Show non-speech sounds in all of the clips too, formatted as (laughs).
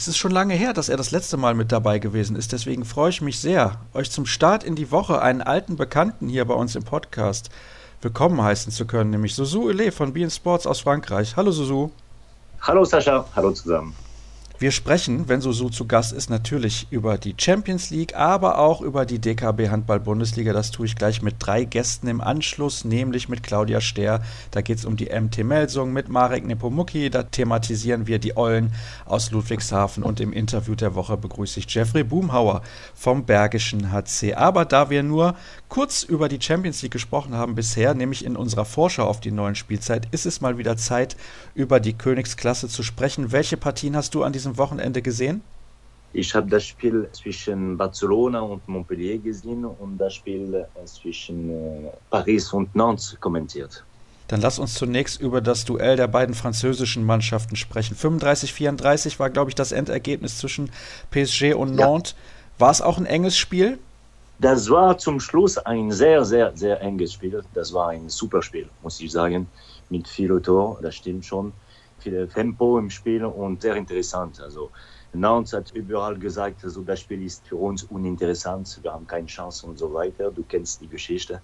Es ist schon lange her, dass er das letzte Mal mit dabei gewesen ist, deswegen freue ich mich sehr, euch zum Start in die Woche einen alten Bekannten hier bei uns im Podcast willkommen heißen zu können, nämlich Suzu Ele von Bein Sports aus Frankreich. Hallo Suzu. Hallo Sascha, hallo zusammen. Wir sprechen, wenn Susu zu Gast ist, natürlich über die Champions League, aber auch über die DKB Handball-Bundesliga. Das tue ich gleich mit drei Gästen im Anschluss, nämlich mit Claudia Stehr. Da geht es um die MT Melsung, mit Marek Nepomuk. Da thematisieren wir die Eulen aus Ludwigshafen und im Interview der Woche begrüße ich Jeffrey Boomhauer vom Bergischen HC. Aber da wir nur kurz über die Champions League gesprochen haben bisher, nämlich in unserer Vorschau auf die neuen Spielzeit, ist es mal wieder Zeit, über die Königsklasse zu sprechen. Welche Partien hast du an diesem Wochenende gesehen? Ich habe das Spiel zwischen Barcelona und Montpellier gesehen und das Spiel äh, zwischen äh, Paris und Nantes kommentiert. Dann lass uns zunächst über das Duell der beiden französischen Mannschaften sprechen. 35-34 war, glaube ich, das Endergebnis zwischen PSG und Nantes. Ja. War es auch ein enges Spiel? Das war zum Schluss ein sehr, sehr, sehr enges Spiel. Das war ein super Spiel, muss ich sagen, mit viel Tor, das stimmt schon. Viel Tempo im Spiel und sehr interessant. Also Nantes hat überall gesagt, also das Spiel ist für uns uninteressant, wir haben keine Chance und so weiter. Du kennst die Geschichte.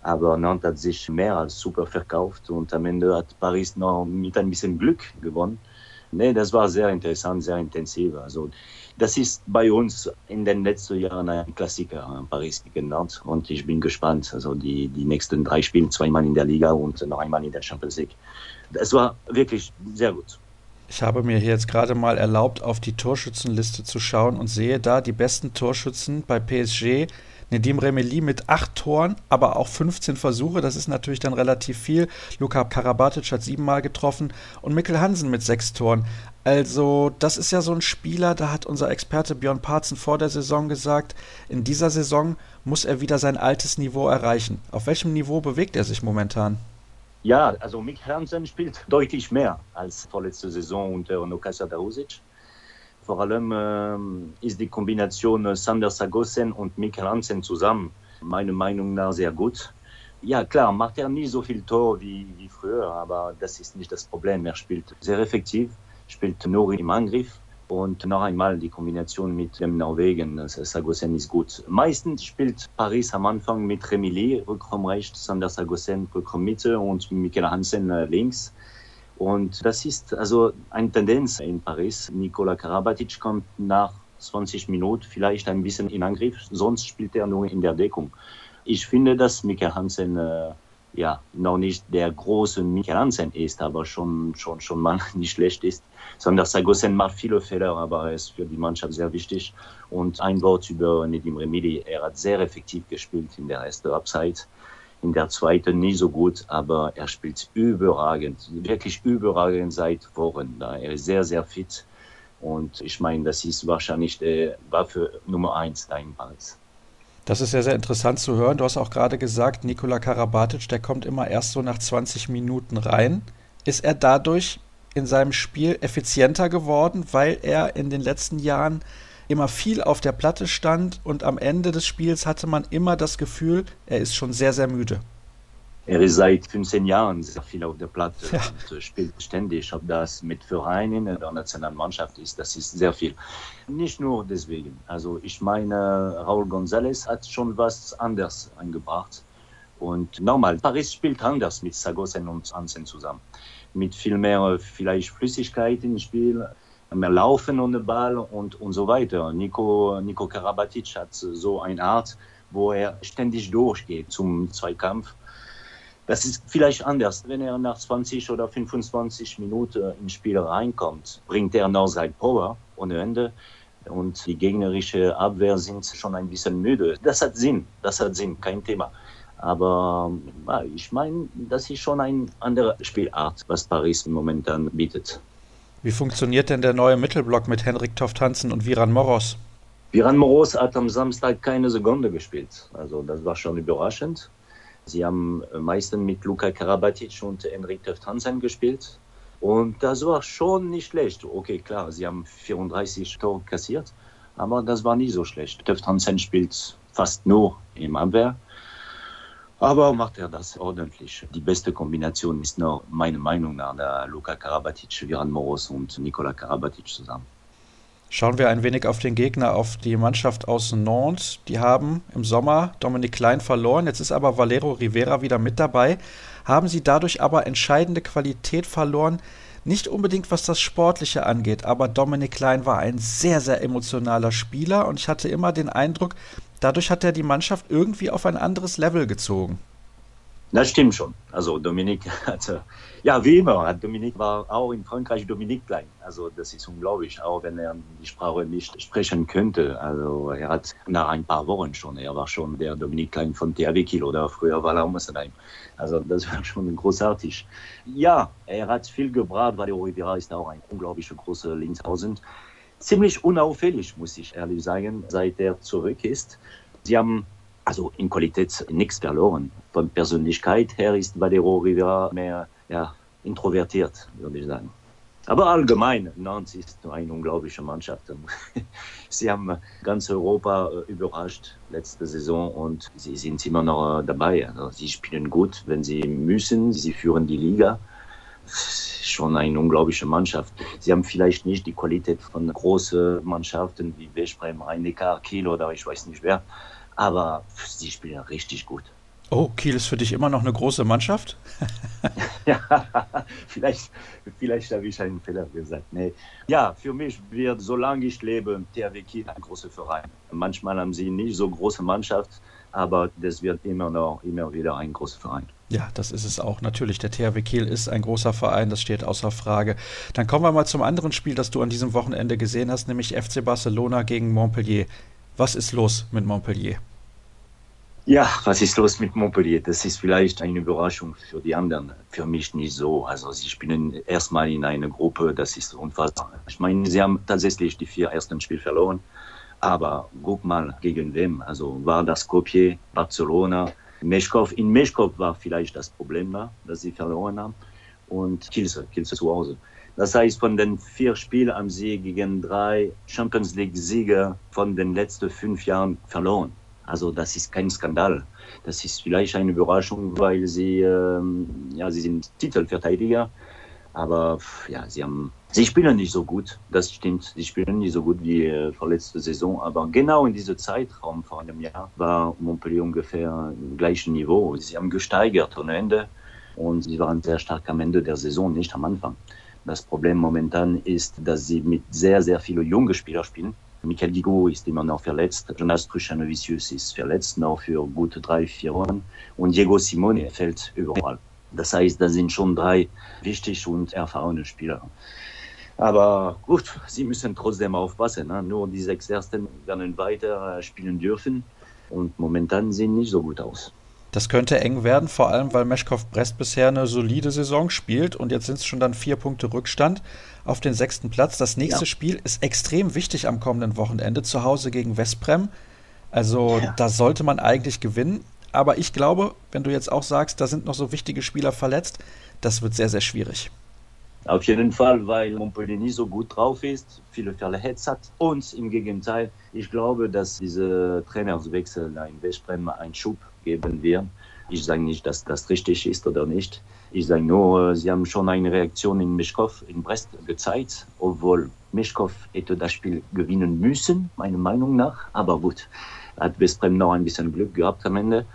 Aber Nantes hat sich mehr als super verkauft und am Ende hat Paris noch mit ein bisschen Glück gewonnen. Nee, das war sehr interessant, sehr intensiv. Also das ist bei uns in den letzten Jahren ein Klassiker, Paris gegen Nantes. Und ich bin gespannt. Also die, die nächsten drei Spiele, zweimal in der Liga und noch einmal in der Champions League. Das war wirklich sehr gut. Ich habe mir hier jetzt gerade mal erlaubt, auf die Torschützenliste zu schauen und sehe da die besten Torschützen bei PSG Nedim Remeli mit acht Toren, aber auch 15 Versuche. Das ist natürlich dann relativ viel. Luka Karabatic hat siebenmal getroffen und Mikkel Hansen mit sechs Toren. Also, das ist ja so ein Spieler, da hat unser Experte Björn Parzen vor der Saison gesagt, in dieser Saison muss er wieder sein altes Niveau erreichen. Auf welchem Niveau bewegt er sich momentan? Ja, also Mikkel Hansen spielt deutlich mehr als vorletzte Saison unter Nokasa Darusic. Vor allem äh, ist die Kombination Sander Sagosen und Mikkel Hansen zusammen meiner Meinung nach sehr gut. Ja, klar, macht er nie so viel Tor wie, wie früher, aber das ist nicht das Problem. Er spielt sehr effektiv, spielt nur im Angriff und noch einmal die Kombination mit dem Norwegen, Sagosen ist gut. Meistens spielt Paris am Anfang mit Remili, Rückraum rechts, Sander Sagosen, Rückraum Mitte und Mikkel Hansen äh, links. Und das ist also eine Tendenz in Paris. Nikola Karabatic kommt nach 20 Minuten vielleicht ein bisschen in Angriff, sonst spielt er nur in der Deckung. Ich finde, dass Mikkel Hansen äh, ja noch nicht der große Mikkel Hansen ist, aber schon schon schon mal (laughs) nicht schlecht ist. Sondern Sagosen macht viele Fehler, aber er ist für die Mannschaft sehr wichtig. Und ein Wort über Nedim Remidi, er hat sehr effektiv gespielt in der ersten Halbzeit in der zweiten nie so gut, aber er spielt überragend, wirklich überragend seit Wochen. Er ist sehr, sehr fit und ich meine, das ist wahrscheinlich die Waffe Nummer eins da in Paris. Das ist sehr, sehr interessant zu hören. Du hast auch gerade gesagt, Nikola Karabatic, der kommt immer erst so nach 20 Minuten rein. Ist er dadurch in seinem Spiel effizienter geworden, weil er in den letzten Jahren immer viel auf der Platte stand und am Ende des Spiels hatte man immer das Gefühl, er ist schon sehr, sehr müde. Er ist seit 15 Jahren sehr viel auf der Platte ja. und spielt ständig. Ob das mit Vereinen in der Nationalmannschaft ist, das ist sehr viel. Nicht nur deswegen. Also ich meine, Raúl González hat schon was anderes eingebracht. Und nochmal, Paris spielt anders mit Sagosen und Hansen zusammen. Mit viel mehr vielleicht Flüssigkeit im Spiel mehr Laufen ohne Ball und, und so weiter. Nico, Nico Karabatic hat so eine Art, wo er ständig durchgeht zum Zweikampf. Das ist vielleicht anders. Wenn er nach 20 oder 25 Minuten ins Spiel reinkommt, bringt er noch sein Power ohne Ende. Und die gegnerische Abwehr sind schon ein bisschen müde. Das hat Sinn, das hat Sinn, kein Thema. Aber ich meine, das ist schon eine andere Spielart, was Paris momentan bietet. Wie funktioniert denn der neue Mittelblock mit Henrik Toft Hansen und Viran Moros? Viran Moros hat am Samstag keine Sekunde gespielt. Also das war schon überraschend. Sie haben meistens mit Luka Karabatic und Henrik Toft Hansen gespielt. Und das war schon nicht schlecht. Okay, klar, sie haben 34 Tore kassiert, aber das war nicht so schlecht. Töft Hansen spielt fast nur im Abwehr. Aber macht er das ordentlich. Die beste Kombination ist noch meiner Meinung nach der Luka Karabatic, Viran Moros und Nikola Karabatic zusammen. Schauen wir ein wenig auf den Gegner, auf die Mannschaft aus Nantes. Die haben im Sommer Dominik Klein verloren. Jetzt ist aber Valero Rivera wieder mit dabei. Haben sie dadurch aber entscheidende Qualität verloren? Nicht unbedingt was das Sportliche angeht, aber Dominik Klein war ein sehr, sehr emotionaler Spieler und ich hatte immer den Eindruck, dadurch hat er die Mannschaft irgendwie auf ein anderes Level gezogen. Das stimmt schon. Also Dominik (laughs) hatte, ja wie immer, Dominik war auch in Frankreich Dominik Klein. Also das ist unglaublich, auch wenn er die Sprache nicht sprechen könnte. Also er hat nach ein paar Wochen schon, er war schon der Dominik Klein von THW Kiel oder früher war er Mosselheim. Also das war schon großartig. Ja, er hat viel gebracht, weil Rivera ist auch ein unglaublich großer Linksaußen. Ziemlich unauffällig, muss ich ehrlich sagen, seit er zurück ist. Sie haben also in Qualität nichts verloren. Von Persönlichkeit her ist Valero Rivera mehr ja, introvertiert, würde ich sagen. Aber allgemein, Nantes ist eine unglaubliche Mannschaft. (laughs) Sie haben ganz Europa äh, überrascht letzte Saison und sie sind immer noch dabei. Also sie spielen gut, wenn sie müssen. Sie führen die Liga. Schon eine unglaubliche Mannschaft. Sie haben vielleicht nicht die Qualität von großen Mannschaften wie Veszprem, Rhein-Neckar, Kiel oder ich weiß nicht wer aber sie spielen richtig gut. Oh, Kiel ist für dich immer noch eine große Mannschaft? (laughs) (laughs) ja, vielleicht, vielleicht habe ich einen Fehler gesagt. Nee. Ja, für mich wird, solange ich lebe, THW Kiel ein großer Verein. Manchmal haben sie nicht so große Mannschaft, aber das wird immer noch, immer wieder ein großer Verein. Ja, das ist es auch. Natürlich, der THW Kiel ist ein großer Verein, das steht außer Frage. Dann kommen wir mal zum anderen Spiel, das du an diesem Wochenende gesehen hast, nämlich FC Barcelona gegen Montpellier. Was ist los mit Montpellier? Ja, was ist los mit Montpellier? Das ist vielleicht eine Überraschung für die anderen. Für mich nicht so. Also sie spielen erstmal in einer Gruppe, das ist unfassbar. Ich meine, sie haben tatsächlich die vier ersten Spiele verloren. Aber guck mal, gegen wem? Also war das Skopje, Barcelona, Meshkov. In Meshkov war vielleicht das Problem da, dass sie verloren haben. Und Kielce, Kielce zu Hause. Das heißt, von den vier Spielen haben sie gegen drei Champions League-Sieger von den letzten fünf Jahren verloren. Also das ist kein Skandal. Das ist vielleicht eine Überraschung, weil sie, ähm, ja, sie sind Titelverteidiger, aber ja, sie haben, sie spielen nicht so gut. Das stimmt. Sie spielen nicht so gut wie äh, vorletzte Saison, aber genau in diesem Zeitraum vor einem Jahr war Montpellier ungefähr im gleichen Niveau. Sie haben gesteigert ohne Ende und sie waren sehr stark am Ende der Saison, nicht am Anfang. Das Problem momentan ist, dass sie mit sehr, sehr vielen jungen Spielern spielen. Michael Gigo ist immer noch verletzt. Jonas Truchanovicius ist verletzt, noch für gute drei, vier Wochen. Und Diego Simone fällt überall. Das heißt, das sind schon drei wichtige und erfahrene Spieler. Aber gut, sie müssen trotzdem aufpassen. Ne? Nur die sechs Ersten werden weiter spielen dürfen. Und momentan sehen nicht so gut aus. Das könnte eng werden, vor allem weil Meschkow Brest bisher eine solide Saison spielt und jetzt sind es schon dann vier Punkte Rückstand auf den sechsten Platz. Das nächste ja. Spiel ist extrem wichtig am kommenden Wochenende zu Hause gegen Westbrem. Also ja. da sollte man eigentlich gewinnen. Aber ich glaube, wenn du jetzt auch sagst, da sind noch so wichtige Spieler verletzt, das wird sehr, sehr schwierig. Auf jeden Fall, weil Montpellier nicht so gut drauf ist, viele verletzt hat. Und im Gegenteil, ich glaube, dass diese Trainerswechsel in Westbrem einen Schub geben wird. Ich sage nicht, dass das richtig ist oder nicht. Ich sage nur, sie haben schon eine Reaktion in Mischkow in Brest gezeigt, obwohl Mischkow hätte das Spiel gewinnen müssen, meiner Meinung nach. Aber gut, hat Westbrem noch ein bisschen Glück gehabt am Ende.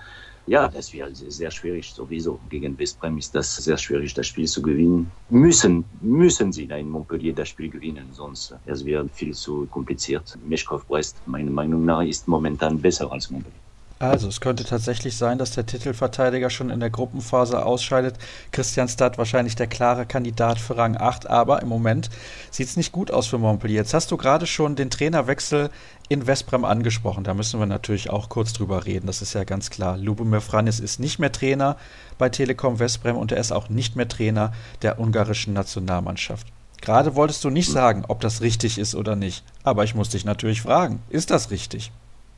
Ja, das wäre sehr schwierig sowieso. Gegen Westbrem ist das sehr schwierig, das Spiel zu gewinnen. Müssen, müssen sie in Montpellier das Spiel gewinnen, sonst es wäre viel zu kompliziert. Mischkow-Brest, meiner Meinung nach, ist momentan besser als Montpellier. Also, es könnte tatsächlich sein, dass der Titelverteidiger schon in der Gruppenphase ausscheidet. Christian Stad wahrscheinlich der klare Kandidat für Rang 8, aber im Moment sieht es nicht gut aus für Montpellier. Jetzt hast du gerade schon den Trainerwechsel in Westbrem angesprochen. Da müssen wir natürlich auch kurz drüber reden. Das ist ja ganz klar. Lubomir Franis ist nicht mehr Trainer bei Telekom Westbrem und er ist auch nicht mehr Trainer der ungarischen Nationalmannschaft. Gerade wolltest du nicht sagen, ob das richtig ist oder nicht. Aber ich muss dich natürlich fragen, ist das richtig?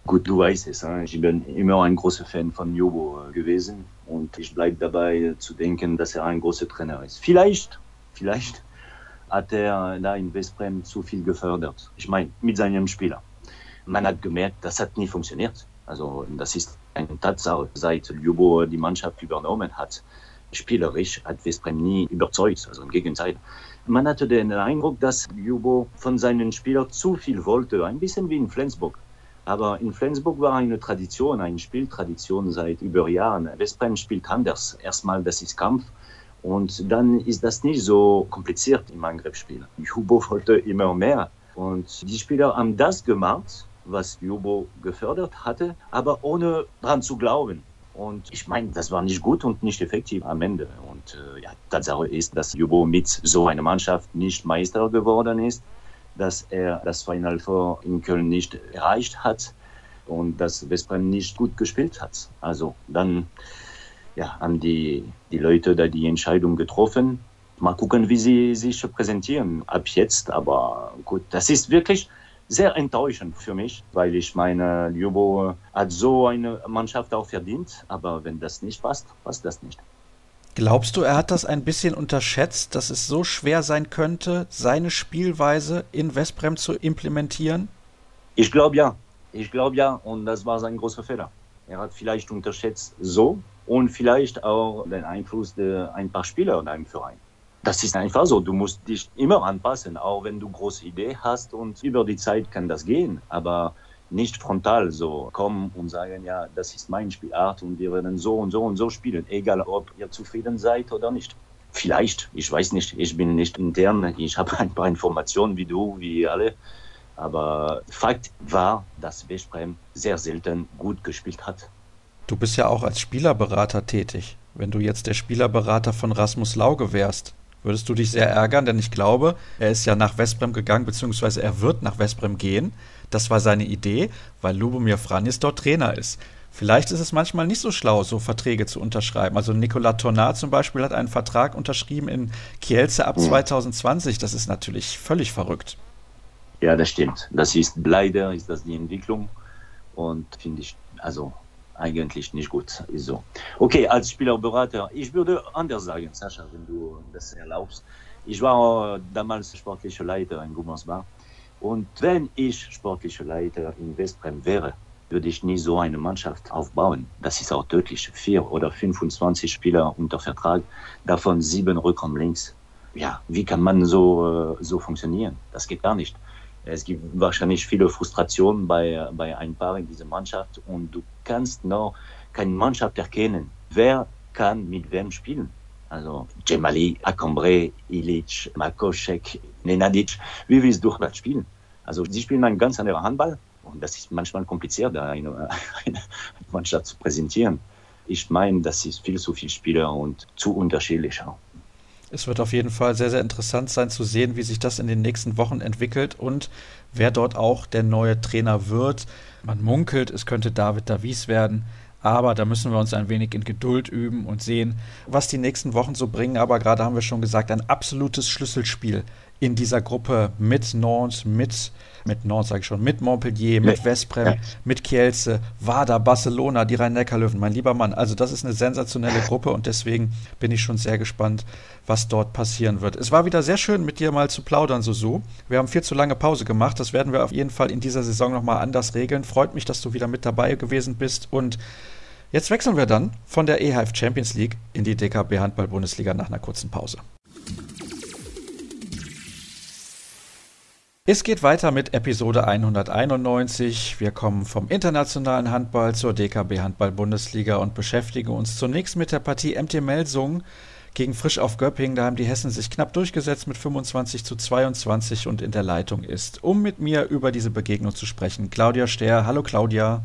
Gut, du weißt es. Ich bin immer ein großer Fan von Jobo äh, gewesen und ich bleibe dabei äh, zu denken, dass er ein großer Trainer ist. Vielleicht, vielleicht hat er da in Westbrem zu viel gefördert. Ich meine, mit seinem Spieler. Man hat gemerkt, das hat nie funktioniert. Also das ist eine Tatsache. Seit Jobo die Mannschaft übernommen hat, spielerisch hat Westbrem nie überzeugt. Also im Gegenteil, Man hatte den Eindruck, dass Jubo von seinen Spielern zu viel wollte, ein bisschen wie in Flensburg. Aber in Flensburg war eine Tradition, eine Spieltradition seit über Jahren. Westbrem spielt anders. Erstmal, das ist Kampf. Und dann ist das nicht so kompliziert im Angriffsspiel. Jubo wollte immer mehr. Und die Spieler haben das gemacht, was Jubo gefördert hatte, aber ohne dran zu glauben. Und ich meine, das war nicht gut und nicht effektiv am Ende. Und äh, ja, Tatsache ist, dass Jubo mit so einer Mannschaft nicht Meister geworden ist dass er das Final Four in Köln nicht erreicht hat und dass Westbrem nicht gut gespielt hat. Also dann ja, haben die, die Leute da die Entscheidung getroffen. Mal gucken, wie sie sich präsentieren ab jetzt. Aber gut, das ist wirklich sehr enttäuschend für mich, weil ich meine, Ljubo hat so eine Mannschaft auch verdient. Aber wenn das nicht passt, passt das nicht. Glaubst du, er hat das ein bisschen unterschätzt, dass es so schwer sein könnte, seine Spielweise in Westbrem zu implementieren? Ich glaube ja. Ich glaube ja. Und das war sein großer Fehler. Er hat vielleicht unterschätzt so und vielleicht auch den Einfluss der ein paar Spieler in einem Verein. Das ist einfach so. Du musst dich immer anpassen, auch wenn du große Idee hast und über die Zeit kann das gehen. Aber nicht frontal so kommen und sagen, ja, das ist mein Spielart und wir werden so und so und so spielen, egal ob ihr zufrieden seid oder nicht. Vielleicht, ich weiß nicht, ich bin nicht intern, ich habe ein paar Informationen wie du, wie alle. Aber Fakt war, dass Westbrem sehr selten gut gespielt hat. Du bist ja auch als Spielerberater tätig. Wenn du jetzt der Spielerberater von Rasmus Lauge wärst, würdest du dich sehr ärgern, denn ich glaube, er ist ja nach Westbrem gegangen, beziehungsweise er wird nach Westbrem gehen. Das war seine Idee, weil Lubomir Franjes dort Trainer ist. Vielleicht ist es manchmal nicht so schlau, so Verträge zu unterschreiben. Also Nicolas Tornat zum Beispiel hat einen Vertrag unterschrieben in Kielce ab 2020. Das ist natürlich völlig verrückt. Ja, das stimmt. Das ist leider ist das die Entwicklung und finde ich also eigentlich nicht gut. Ist so. Okay, als Spielerberater, ich würde anders sagen, Sascha, wenn du das erlaubst. Ich war damals sportlicher Leiter in Gummersbach und wenn ich sportlicher Leiter in Westbrem wäre, würde ich nie so eine Mannschaft aufbauen. Das ist auch tödlich. Vier oder 25 Spieler unter Vertrag, davon sieben Rückraum links. Ja, wie kann man so, äh, so funktionieren? Das geht gar nicht. Es gibt wahrscheinlich viele Frustrationen bei, bei ein paar in dieser Mannschaft und du kannst noch keine Mannschaft erkennen. Wer kann mit wem spielen? Also Jemali, Akombre, Ilic, Makoschek, Nenadic. Wie willst du das spielen? Also sie spielen einen ganz anderen Handball und das ist manchmal kompliziert, eine, (laughs) eine Mannschaft zu präsentieren. Ich meine, das ist viel zu viel Spieler und zu unterschiedlich auch. Es wird auf jeden Fall sehr, sehr interessant sein zu sehen, wie sich das in den nächsten Wochen entwickelt und wer dort auch der neue Trainer wird. Man munkelt, es könnte David Davies werden. Aber da müssen wir uns ein wenig in Geduld üben und sehen, was die nächsten Wochen so bringen. Aber gerade haben wir schon gesagt, ein absolutes Schlüsselspiel in dieser Gruppe mit Nantes, mit, mit Nantes sage ich schon, mit Montpellier, mit Vesprem, ja. mit Kielce, Wada, Barcelona, die Rhein-Neckar-Löwen, mein lieber Mann. Also das ist eine sensationelle (laughs) Gruppe und deswegen bin ich schon sehr gespannt, was dort passieren wird. Es war wieder sehr schön, mit dir mal zu plaudern, Susu. Wir haben viel zu lange Pause gemacht. Das werden wir auf jeden Fall in dieser Saison nochmal anders regeln. Freut mich, dass du wieder mit dabei gewesen bist und Jetzt wechseln wir dann von der EHF Champions League in die DKB Handball Bundesliga nach einer kurzen Pause. Es geht weiter mit Episode 191. Wir kommen vom internationalen Handball zur DKB Handball Bundesliga und beschäftigen uns zunächst mit der Partie MT Melsung gegen Frisch auf Göppingen. Da haben die Hessen sich knapp durchgesetzt mit 25 zu 22 und in der Leitung ist, um mit mir über diese Begegnung zu sprechen, Claudia Stehr. Hallo Claudia.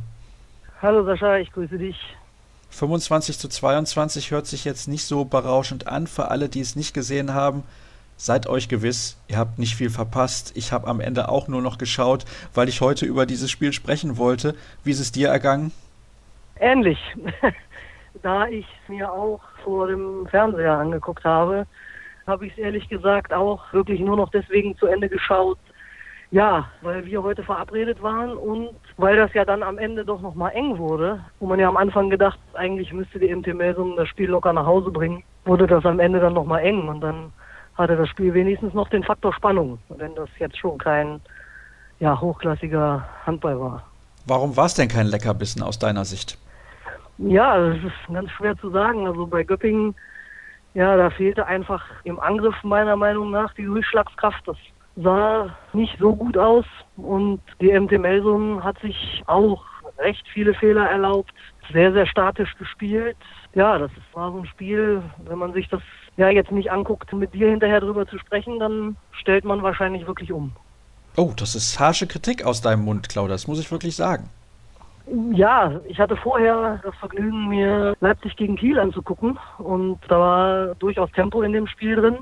Hallo Sascha, ich grüße dich. 25 zu 22 hört sich jetzt nicht so berauschend an für alle, die es nicht gesehen haben seid euch gewiss, ihr habt nicht viel verpasst. Ich habe am Ende auch nur noch geschaut, weil ich heute über dieses Spiel sprechen wollte. Wie ist es dir ergangen? Ähnlich. (laughs) da ich es mir auch vor dem Fernseher angeguckt habe, habe ich es ehrlich gesagt auch wirklich nur noch deswegen zu Ende geschaut. Ja, weil wir heute verabredet waren und weil das ja dann am Ende doch nochmal eng wurde, wo man ja am Anfang gedacht, eigentlich müsste die MT Melsung das Spiel locker nach Hause bringen, wurde das am Ende dann nochmal eng und dann hatte das Spiel wenigstens noch den Faktor Spannung, wenn das jetzt schon kein ja, hochklassiger Handball war. Warum war es denn kein Leckerbissen aus deiner Sicht? Ja, das ist ganz schwer zu sagen. Also bei Göppingen Ja, da fehlte einfach im Angriff meiner Meinung nach die Durchschlagskraft. Das sah nicht so gut aus und die MT Melsung hat sich auch recht viele Fehler erlaubt, sehr, sehr statisch gespielt. Ja, das war so ein Spiel, wenn man sich das ja jetzt nicht anguckt, mit dir hinterher drüber zu sprechen, dann stellt man wahrscheinlich wirklich um. Oh, das ist harsche Kritik aus deinem Mund, Claudia, das muss ich wirklich sagen. Ja, ich hatte vorher das Vergnügen, mir Leipzig gegen Kiel anzugucken und da war durchaus Tempo in dem Spiel drin.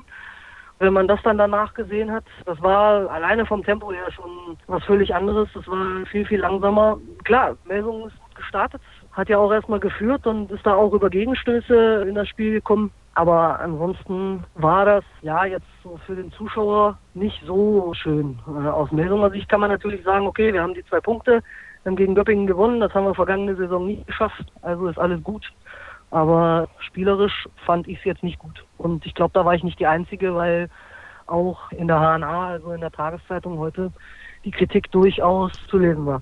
Wenn man das dann danach gesehen hat, das war alleine vom Tempo her schon was völlig anderes. Das war viel, viel langsamer. Klar, Melsung ist gut gestartet, hat ja auch erstmal geführt und ist da auch über Gegenstöße in das Spiel gekommen. Aber ansonsten war das ja jetzt so für den Zuschauer nicht so schön. Äh, aus Melsunger Sicht kann man natürlich sagen, okay, wir haben die zwei Punkte, gegen Göppingen gewonnen, das haben wir vergangene Saison nie geschafft, also ist alles gut. Aber spielerisch fand ich es jetzt nicht gut. Und ich glaube, da war ich nicht die Einzige, weil auch in der HNA, also in der Tageszeitung heute, die Kritik durchaus zu lesen war.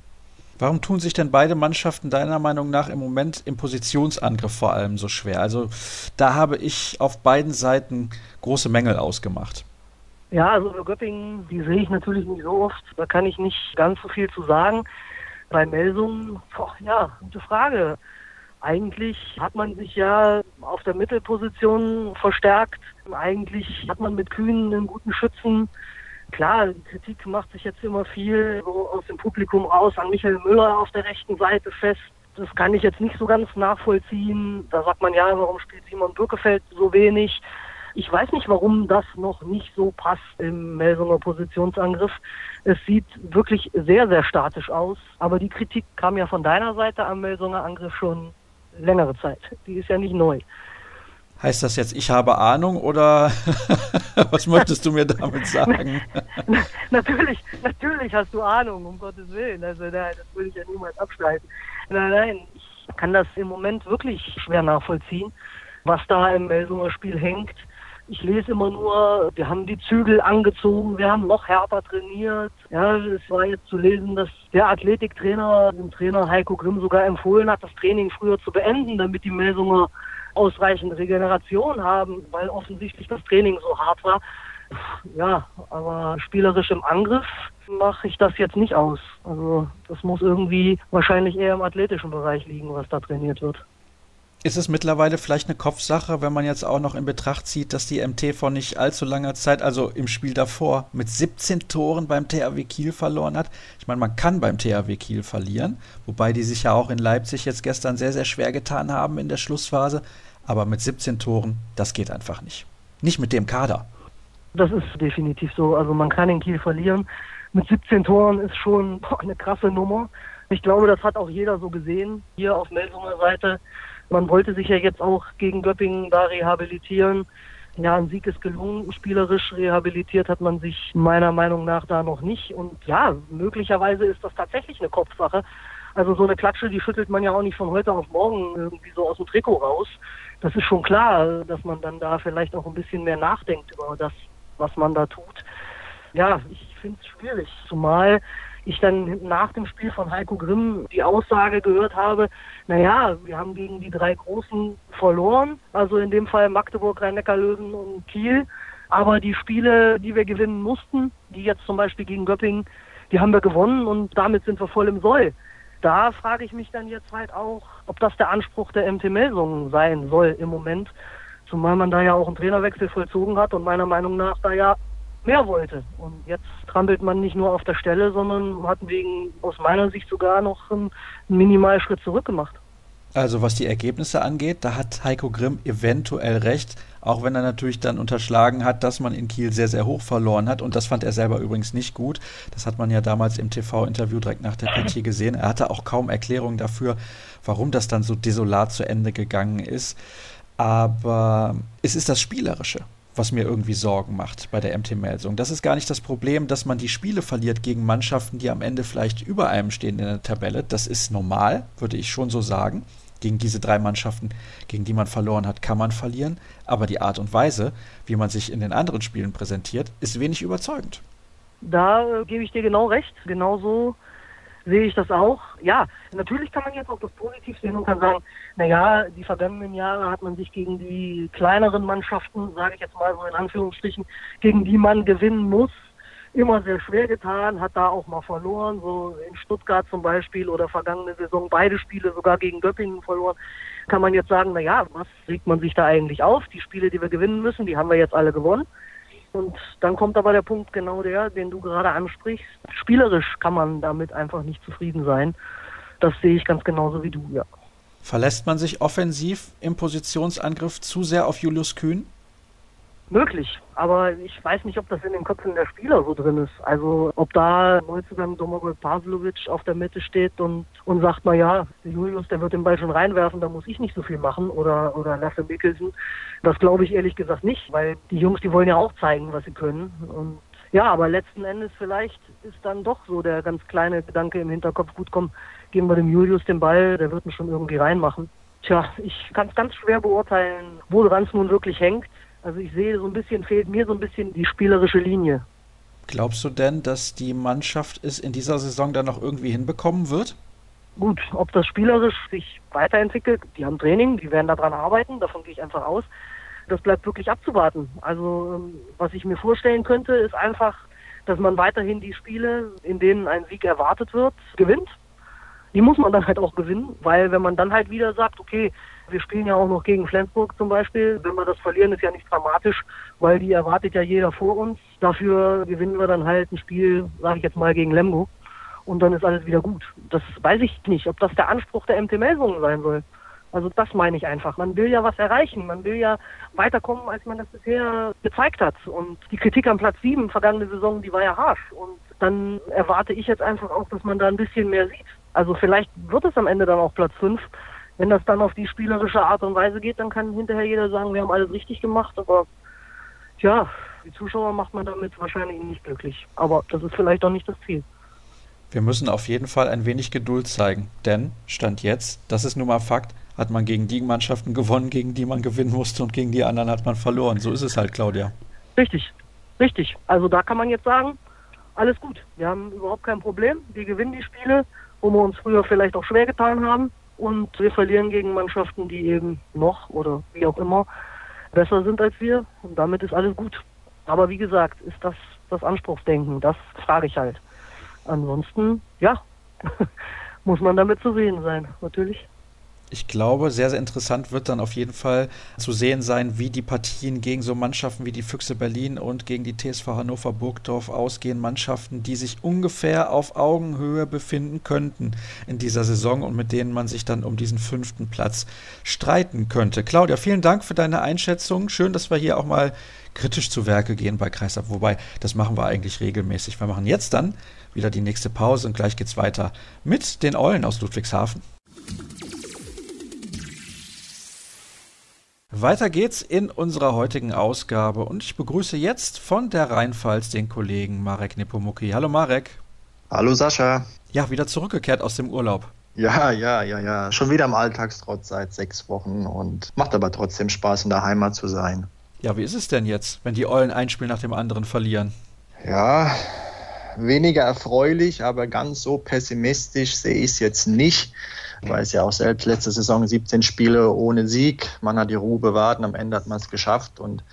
Warum tun sich denn beide Mannschaften deiner Meinung nach im Moment im Positionsangriff vor allem so schwer? Also da habe ich auf beiden Seiten große Mängel ausgemacht. Ja, also Göppingen, die sehe ich natürlich nicht so oft. Da kann ich nicht ganz so viel zu sagen. Bei Melsungen, ja, gute Frage. Eigentlich hat man sich ja auf der Mittelposition verstärkt. Eigentlich hat man mit Kühn einen guten Schützen. Klar, die Kritik macht sich jetzt immer viel so aus dem Publikum raus an Michael Müller auf der rechten Seite fest. Das kann ich jetzt nicht so ganz nachvollziehen. Da sagt man ja, warum spielt Simon Bürkefeld so wenig? Ich weiß nicht, warum das noch nicht so passt im Melsunger Positionsangriff. Es sieht wirklich sehr, sehr statisch aus. Aber die Kritik kam ja von deiner Seite am Melsunger Angriff schon längere Zeit. Die ist ja nicht neu. Heißt das jetzt, ich habe Ahnung oder (laughs) was möchtest du mir damit sagen? (laughs) natürlich, natürlich hast du Ahnung, um Gottes Willen. Also das würde ich ja niemals abstreiten. Nein, nein, ich kann das im Moment wirklich schwer nachvollziehen, was da im Melsunger Spiel hängt. Ich lese immer nur, wir haben die Zügel angezogen, wir haben noch härter trainiert. Ja, es war jetzt zu lesen, dass der Athletiktrainer dem Trainer Heiko Grimm sogar empfohlen hat, das Training früher zu beenden, damit die Melsunger ausreichend Regeneration haben, weil offensichtlich das Training so hart war. Ja, aber spielerisch im Angriff mache ich das jetzt nicht aus. Also das muss irgendwie wahrscheinlich eher im athletischen Bereich liegen, was da trainiert wird. Ist es mittlerweile vielleicht eine Kopfsache, wenn man jetzt auch noch in Betracht zieht, dass die MT vor nicht allzu langer Zeit, also im Spiel davor, mit 17 Toren beim THW Kiel verloren hat? Ich meine, man kann beim THW Kiel verlieren, wobei die sich ja auch in Leipzig jetzt gestern sehr, sehr schwer getan haben in der Schlussphase. Aber mit 17 Toren, das geht einfach nicht. Nicht mit dem Kader. Das ist definitiv so. Also man kann in Kiel verlieren. Mit 17 Toren ist schon boah, eine krasse Nummer. Ich glaube, das hat auch jeder so gesehen, hier auf Melsunger Seite. Man wollte sich ja jetzt auch gegen Göppingen da rehabilitieren. Ja, ein Sieg ist gelungen. Spielerisch rehabilitiert hat man sich meiner Meinung nach da noch nicht. Und ja, möglicherweise ist das tatsächlich eine Kopfsache. Also so eine Klatsche, die schüttelt man ja auch nicht von heute auf morgen irgendwie so aus dem Trikot raus. Das ist schon klar, dass man dann da vielleicht auch ein bisschen mehr nachdenkt über das, was man da tut. Ja, ich finde es schwierig, zumal ich dann nach dem Spiel von Heiko Grimm die Aussage gehört habe, naja, wir haben gegen die drei Großen verloren, also in dem Fall Magdeburg, Rhein-Neckar-Löwen und Kiel. Aber die Spiele, die wir gewinnen mussten, die jetzt zum Beispiel gegen Göppingen, die haben wir gewonnen und damit sind wir voll im Soll. Da frage ich mich dann jetzt halt auch, ob das der Anspruch der MT Melsungen sein soll im Moment. Zumal man da ja auch einen Trainerwechsel vollzogen hat und meiner Meinung nach da ja mehr wollte. Und jetzt trampelt man nicht nur auf der Stelle, sondern hat wegen, aus meiner Sicht sogar noch einen Minimalschritt zurück gemacht. Also was die Ergebnisse angeht, da hat Heiko Grimm eventuell recht, auch wenn er natürlich dann unterschlagen hat, dass man in Kiel sehr, sehr hoch verloren hat. Und das fand er selber übrigens nicht gut. Das hat man ja damals im TV-Interview direkt nach der Partie gesehen. Er hatte auch kaum Erklärung dafür, warum das dann so desolat zu Ende gegangen ist. Aber es ist das Spielerische was mir irgendwie Sorgen macht bei der MT Melsung. Das ist gar nicht das Problem, dass man die Spiele verliert gegen Mannschaften, die am Ende vielleicht über einem stehen in der Tabelle. Das ist normal, würde ich schon so sagen. Gegen diese drei Mannschaften, gegen die man verloren hat, kann man verlieren. Aber die Art und Weise, wie man sich in den anderen Spielen präsentiert, ist wenig überzeugend. Da äh, gebe ich dir genau recht. Genauso sehe ich das auch. Ja, natürlich kann man jetzt auch das positiv sehen und kann sagen, naja, die vergangenen Jahre hat man sich gegen die kleineren Mannschaften, sage ich jetzt mal so in Anführungsstrichen, gegen die man gewinnen muss, immer sehr schwer getan, hat da auch mal verloren, so in Stuttgart zum Beispiel oder vergangene Saison beide Spiele sogar gegen Göppingen verloren. Kann man jetzt sagen, na ja, was regt man sich da eigentlich auf? Die Spiele, die wir gewinnen müssen, die haben wir jetzt alle gewonnen. Und dann kommt aber der Punkt genau der, den du gerade ansprichst. Spielerisch kann man damit einfach nicht zufrieden sein. Das sehe ich ganz genauso wie du, ja. Verlässt man sich offensiv im Positionsangriff zu sehr auf Julius Kühn? Möglich. Aber ich weiß nicht, ob das in den Köpfen der Spieler so drin ist. Also ob da Neuzugang Domagoj Pavlovic auf der Mitte steht und, und sagt, na ja, der Julius, der wird den Ball schon reinwerfen, da muss ich nicht so viel machen oder, oder Lasse Mikkelsen. Das glaube ich ehrlich gesagt nicht, weil die Jungs, die wollen ja auch zeigen, was sie können. Und ja, aber letzten Endes vielleicht ist dann doch so der ganz kleine Gedanke im Hinterkopf, gut komm, geben wir dem Julius den Ball, der wird ihn schon irgendwie reinmachen. Tja, ich kann es ganz schwer beurteilen, woran es nun wirklich hängt. Also ich sehe so ein bisschen, fehlt mir so ein bisschen die spielerische Linie. Glaubst du denn, dass die Mannschaft es in dieser Saison dann noch irgendwie hinbekommen wird? Gut, ob das spielerisch sich weiterentwickelt, die haben Training, die werden daran arbeiten, davon gehe ich einfach aus. Das bleibt wirklich abzuwarten. Also ähm, was ich mir vorstellen könnte, ist einfach, dass man weiterhin die Spiele, in denen ein Sieg erwartet wird, gewinnt. Die muss man dann halt auch gewinnen, weil wenn man dann halt wieder sagt, okay, wir spielen ja auch noch gegen Flensburg zum Beispiel. Wenn wir das verlieren, ist ja nicht dramatisch, weil die erwartet ja jeder vor uns. Dafür gewinnen wir dann halt ein Spiel, sage ich jetzt mal, gegen Lemgo. Und dann ist alles wieder gut. Das weiß ich nicht, ob das der Anspruch der MT Melsungen sein soll. Also das meine ich einfach. Man will ja was erreichen. Man will ja weiterkommen, als man das bisher gezeigt hat. Und die Kritik am Platz 7 vergangene Saison, die war ja harsch. Und dann erwarte ich jetzt einfach auch, dass man da ein bisschen mehr sieht. Also vielleicht wird es am Ende dann auch Platz 5 wenn das dann auf die spielerische Art und Weise geht, dann kann hinterher jeder sagen, wir haben alles richtig gemacht, aber ja, die Zuschauer macht man damit wahrscheinlich nicht glücklich. Aber das ist vielleicht auch nicht das Ziel. Wir müssen auf jeden Fall ein wenig Geduld zeigen, denn Stand jetzt, das ist nun mal Fakt, hat man gegen die Mannschaften gewonnen, gegen die man gewinnen musste und gegen die anderen hat man verloren. So ist es halt, Claudia. Richtig, richtig. Also da kann man jetzt sagen, alles gut. Wir haben überhaupt kein Problem. Wir gewinnen die Spiele, wo wir uns früher vielleicht auch schwer getan haben. Und wir verlieren gegen Mannschaften, die eben noch oder wie auch immer besser sind als wir. Und damit ist alles gut. Aber wie gesagt, ist das das Anspruchsdenken? Das frage ich halt. Ansonsten, ja, (laughs) muss man damit zu sehen sein, natürlich ich glaube, sehr, sehr interessant wird dann auf jeden Fall zu sehen sein, wie die Partien gegen so Mannschaften wie die Füchse Berlin und gegen die TSV Hannover Burgdorf ausgehen. Mannschaften, die sich ungefähr auf Augenhöhe befinden könnten in dieser Saison und mit denen man sich dann um diesen fünften Platz streiten könnte. Claudia, vielen Dank für deine Einschätzung. Schön, dass wir hier auch mal kritisch zu Werke gehen bei Kreisab. Wobei, das machen wir eigentlich regelmäßig. Wir machen jetzt dann wieder die nächste Pause und gleich geht's weiter mit den Eulen aus Ludwigshafen. Weiter geht's in unserer heutigen Ausgabe und ich begrüße jetzt von der Rheinpfalz den Kollegen Marek Nepomuki. Hallo Marek. Hallo Sascha. Ja, wieder zurückgekehrt aus dem Urlaub. Ja, ja, ja, ja. Schon wieder im Alltagstrotz seit sechs Wochen und macht aber trotzdem Spaß, in der Heimat zu sein. Ja, wie ist es denn jetzt, wenn die Eulen ein Spiel nach dem anderen verlieren? Ja, weniger erfreulich, aber ganz so pessimistisch sehe ich es jetzt nicht. Weiß ja auch selbst, letzte Saison 17 Spiele ohne Sieg. Man hat die Ruhe bewahrt und am Ende hat man es geschafft. Und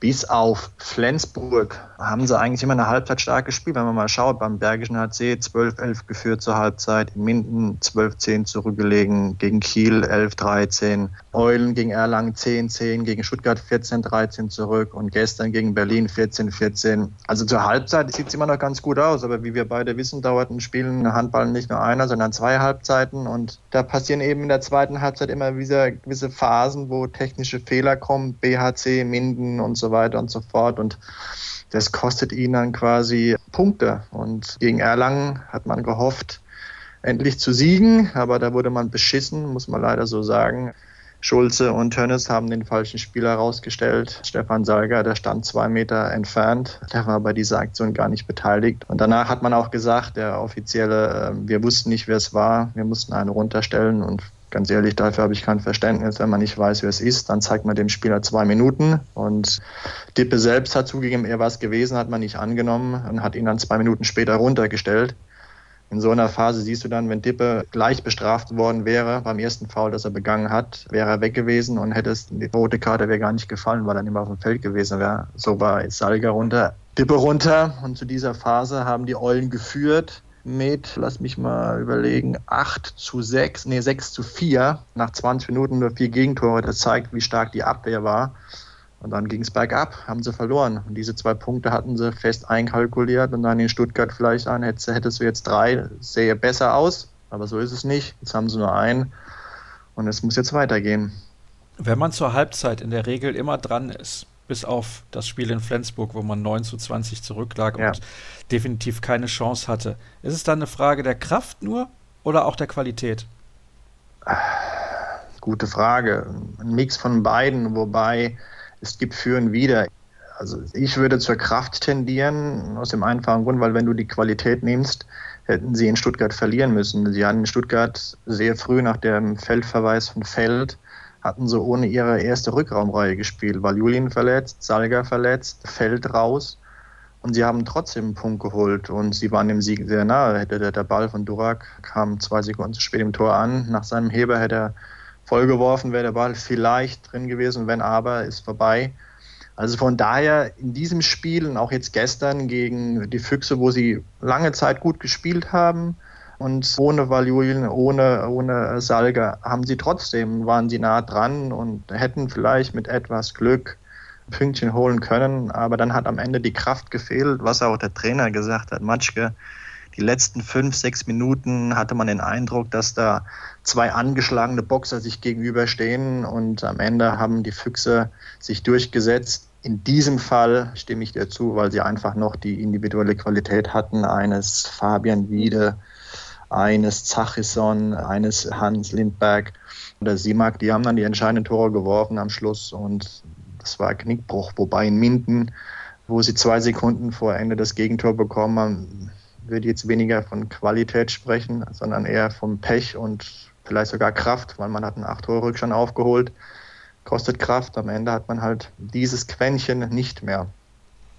bis auf Flensburg haben sie eigentlich immer eine Halbzeit stark gespielt. Wenn man mal schaut, beim Bergischen HC 12-11 geführt zur Halbzeit, in Minden 12-10 zurückgelegen, gegen Kiel 11-13, Eulen gegen Erlangen 10-10, gegen Stuttgart 14-13 zurück und gestern gegen Berlin 14-14. Also zur Halbzeit sieht es immer noch ganz gut aus, aber wie wir beide wissen, dauert ein Spiel ein Handball nicht nur einer, sondern zwei Halbzeiten und da passieren eben in der zweiten Halbzeit immer wieder gewisse Phasen, wo technische Fehler kommen, BHC, Minden und so weiter und so fort. Und das kostet ihn dann quasi Punkte. Und gegen Erlangen hat man gehofft, endlich zu siegen, aber da wurde man beschissen, muss man leider so sagen. Schulze und Tönnes haben den falschen Spieler rausgestellt. Stefan Salger, der stand zwei Meter entfernt. Der war bei dieser Aktion gar nicht beteiligt. Und danach hat man auch gesagt, der Offizielle, ähm, wir wussten nicht, wer es war. Wir mussten einen runterstellen und Ganz ehrlich, dafür habe ich kein Verständnis. Wenn man nicht weiß, wer es ist, dann zeigt man dem Spieler zwei Minuten. Und Dippe selbst hat zugegeben, er war es gewesen, hat man nicht angenommen und hat ihn dann zwei Minuten später runtergestellt. In so einer Phase siehst du dann, wenn Dippe gleich bestraft worden wäre beim ersten Foul, das er begangen hat, wäre er weg gewesen und hätte es, die rote Karte wäre gar nicht gefallen, weil er nicht mehr auf dem Feld gewesen wäre. So war Salga runter, Dippe runter und zu dieser Phase haben die Eulen geführt mit, lass mich mal überlegen, 8 zu 6, nee, 6 zu 4. Nach 20 Minuten nur vier Gegentore. Das zeigt, wie stark die Abwehr war. Und dann ging es bergab, haben sie verloren. Und diese zwei Punkte hatten sie fest einkalkuliert und dann in Stuttgart vielleicht an, hättest, hättest du jetzt drei, sähe besser aus. Aber so ist es nicht. Jetzt haben sie nur einen und es muss jetzt weitergehen. Wenn man zur Halbzeit in der Regel immer dran ist, bis auf das Spiel in Flensburg, wo man 9 zu 20 zurücklag ja. und definitiv keine Chance hatte. Ist es dann eine Frage der Kraft nur oder auch der Qualität? Gute Frage. Ein Mix von beiden, wobei es gibt für und wieder. Also ich würde zur Kraft tendieren, aus dem einfachen Grund, weil wenn du die Qualität nimmst, hätten sie in Stuttgart verlieren müssen. Sie hatten in Stuttgart sehr früh nach dem Feldverweis von Feld hatten sie ohne ihre erste Rückraumreihe gespielt, weil Julien verletzt, Salga verletzt, Feld raus. Und sie haben trotzdem einen Punkt geholt und sie waren dem Sieg sehr nahe. Hätte der, der Ball von Durak kam zwei Sekunden zu spät im Tor an. Nach seinem Heber hätte er vollgeworfen, wäre der Ball vielleicht drin gewesen, wenn aber, ist vorbei. Also von daher in diesem Spiel und auch jetzt gestern gegen die Füchse, wo sie lange Zeit gut gespielt haben, und ohne Valuin, ohne, ohne Salga haben sie trotzdem, waren sie nah dran und hätten vielleicht mit etwas Glück Pünktchen holen können. Aber dann hat am Ende die Kraft gefehlt, was auch der Trainer gesagt hat, Matschke. Die letzten fünf, sechs Minuten hatte man den Eindruck, dass da zwei angeschlagene Boxer sich gegenüberstehen und am Ende haben die Füchse sich durchgesetzt. In diesem Fall stimme ich dir zu, weil sie einfach noch die individuelle Qualität hatten eines Fabian Wiede, eines Zachisson, eines Hans Lindberg oder Simak, die haben dann die entscheidenden Tore geworfen am Schluss und das war Knickbruch, wobei in Minden, wo sie zwei Sekunden vor Ende das Gegentor bekommen haben, würde jetzt weniger von Qualität sprechen, sondern eher vom Pech und vielleicht sogar Kraft, weil man hat einen acht Tore Rückstand aufgeholt, kostet Kraft. Am Ende hat man halt dieses Quäntchen nicht mehr.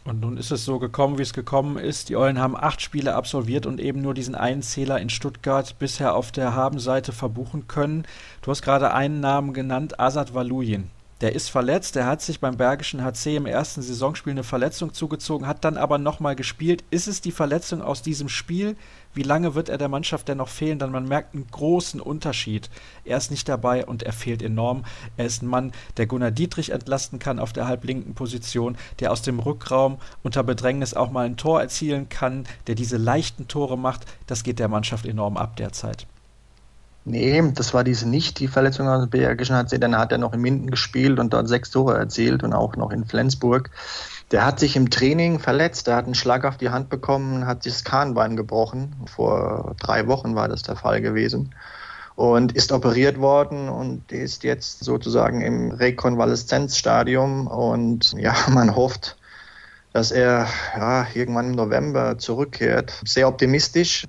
Und nun ist es so gekommen, wie es gekommen ist. Die Eulen haben acht Spiele absolviert und eben nur diesen einen Zähler in Stuttgart bisher auf der Habenseite verbuchen können. Du hast gerade einen Namen genannt, Asad Valuyin. Der ist verletzt, der hat sich beim Bergischen HC im ersten Saisonspiel eine Verletzung zugezogen, hat dann aber nochmal gespielt. Ist es die Verletzung aus diesem Spiel? Wie lange wird er der Mannschaft denn noch fehlen? Dann man merkt einen großen Unterschied. Er ist nicht dabei und er fehlt enorm. Er ist ein Mann, der Gunnar Dietrich entlasten kann auf der halblinken Position, der aus dem Rückraum unter Bedrängnis auch mal ein Tor erzielen kann, der diese leichten Tore macht. Das geht der Mannschaft enorm ab derzeit. Nee, das war diese nicht die Verletzung aus dem Bergischen HC. Dann hat er noch in Minden gespielt und dort sechs Tore erzielt und auch noch in Flensburg. Der hat sich im Training verletzt. Der hat einen Schlag auf die Hand bekommen, hat sich das Kahnbein gebrochen. Vor drei Wochen war das der Fall gewesen. Und ist operiert worden und ist jetzt sozusagen im Rekonvaleszenzstadium. Und ja, (laughs) man hofft, dass er ja, irgendwann im November zurückkehrt. Sehr optimistisch.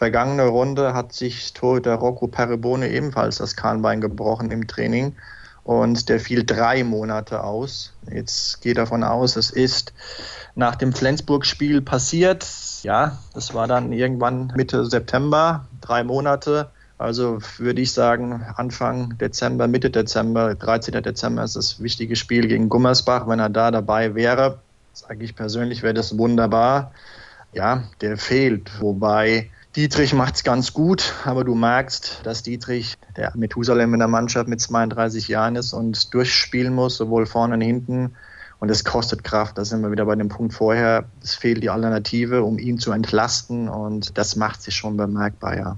Vergangene Runde hat sich Torhüter Rocco Perebone ebenfalls das Kahnbein gebrochen im Training und der fiel drei Monate aus. Jetzt geht davon aus, es ist nach dem Flensburg-Spiel passiert. Ja, das war dann irgendwann Mitte September, drei Monate. Also würde ich sagen, Anfang Dezember, Mitte Dezember, 13. Dezember ist das wichtige Spiel gegen Gummersbach. Wenn er da dabei wäre, sage ich persönlich, wäre das wunderbar. Ja, der fehlt. Wobei Dietrich macht es ganz gut, aber du merkst, dass Dietrich der Methusalem in der Mannschaft mit 32 Jahren ist und durchspielen muss, sowohl vorne und hinten. Und es kostet Kraft. Da sind wir wieder bei dem Punkt vorher. Es fehlt die Alternative, um ihn zu entlasten. Und das macht sich schon bemerkbar, ja.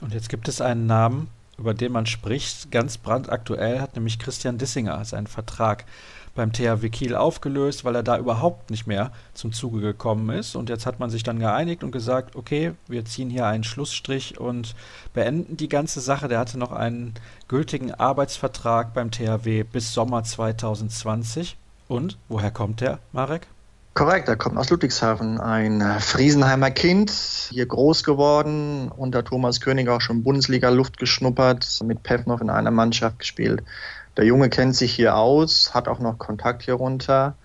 Und jetzt gibt es einen Namen, über den man spricht, ganz brandaktuell, hat nämlich Christian Dissinger seinen Vertrag beim THW Kiel aufgelöst, weil er da überhaupt nicht mehr zum Zuge gekommen ist. Und jetzt hat man sich dann geeinigt und gesagt, okay, wir ziehen hier einen Schlussstrich und beenden die ganze Sache. Der hatte noch einen gültigen Arbeitsvertrag beim THW bis Sommer 2020. Und woher kommt der, Marek? Korrekt, er kommt aus Ludwigshafen, ein Friesenheimer Kind, hier groß geworden, unter Thomas König auch schon Bundesliga-Luft geschnuppert, mit Pevnov in einer Mannschaft gespielt. Der Junge kennt sich hier aus, hat auch noch Kontakt hier runter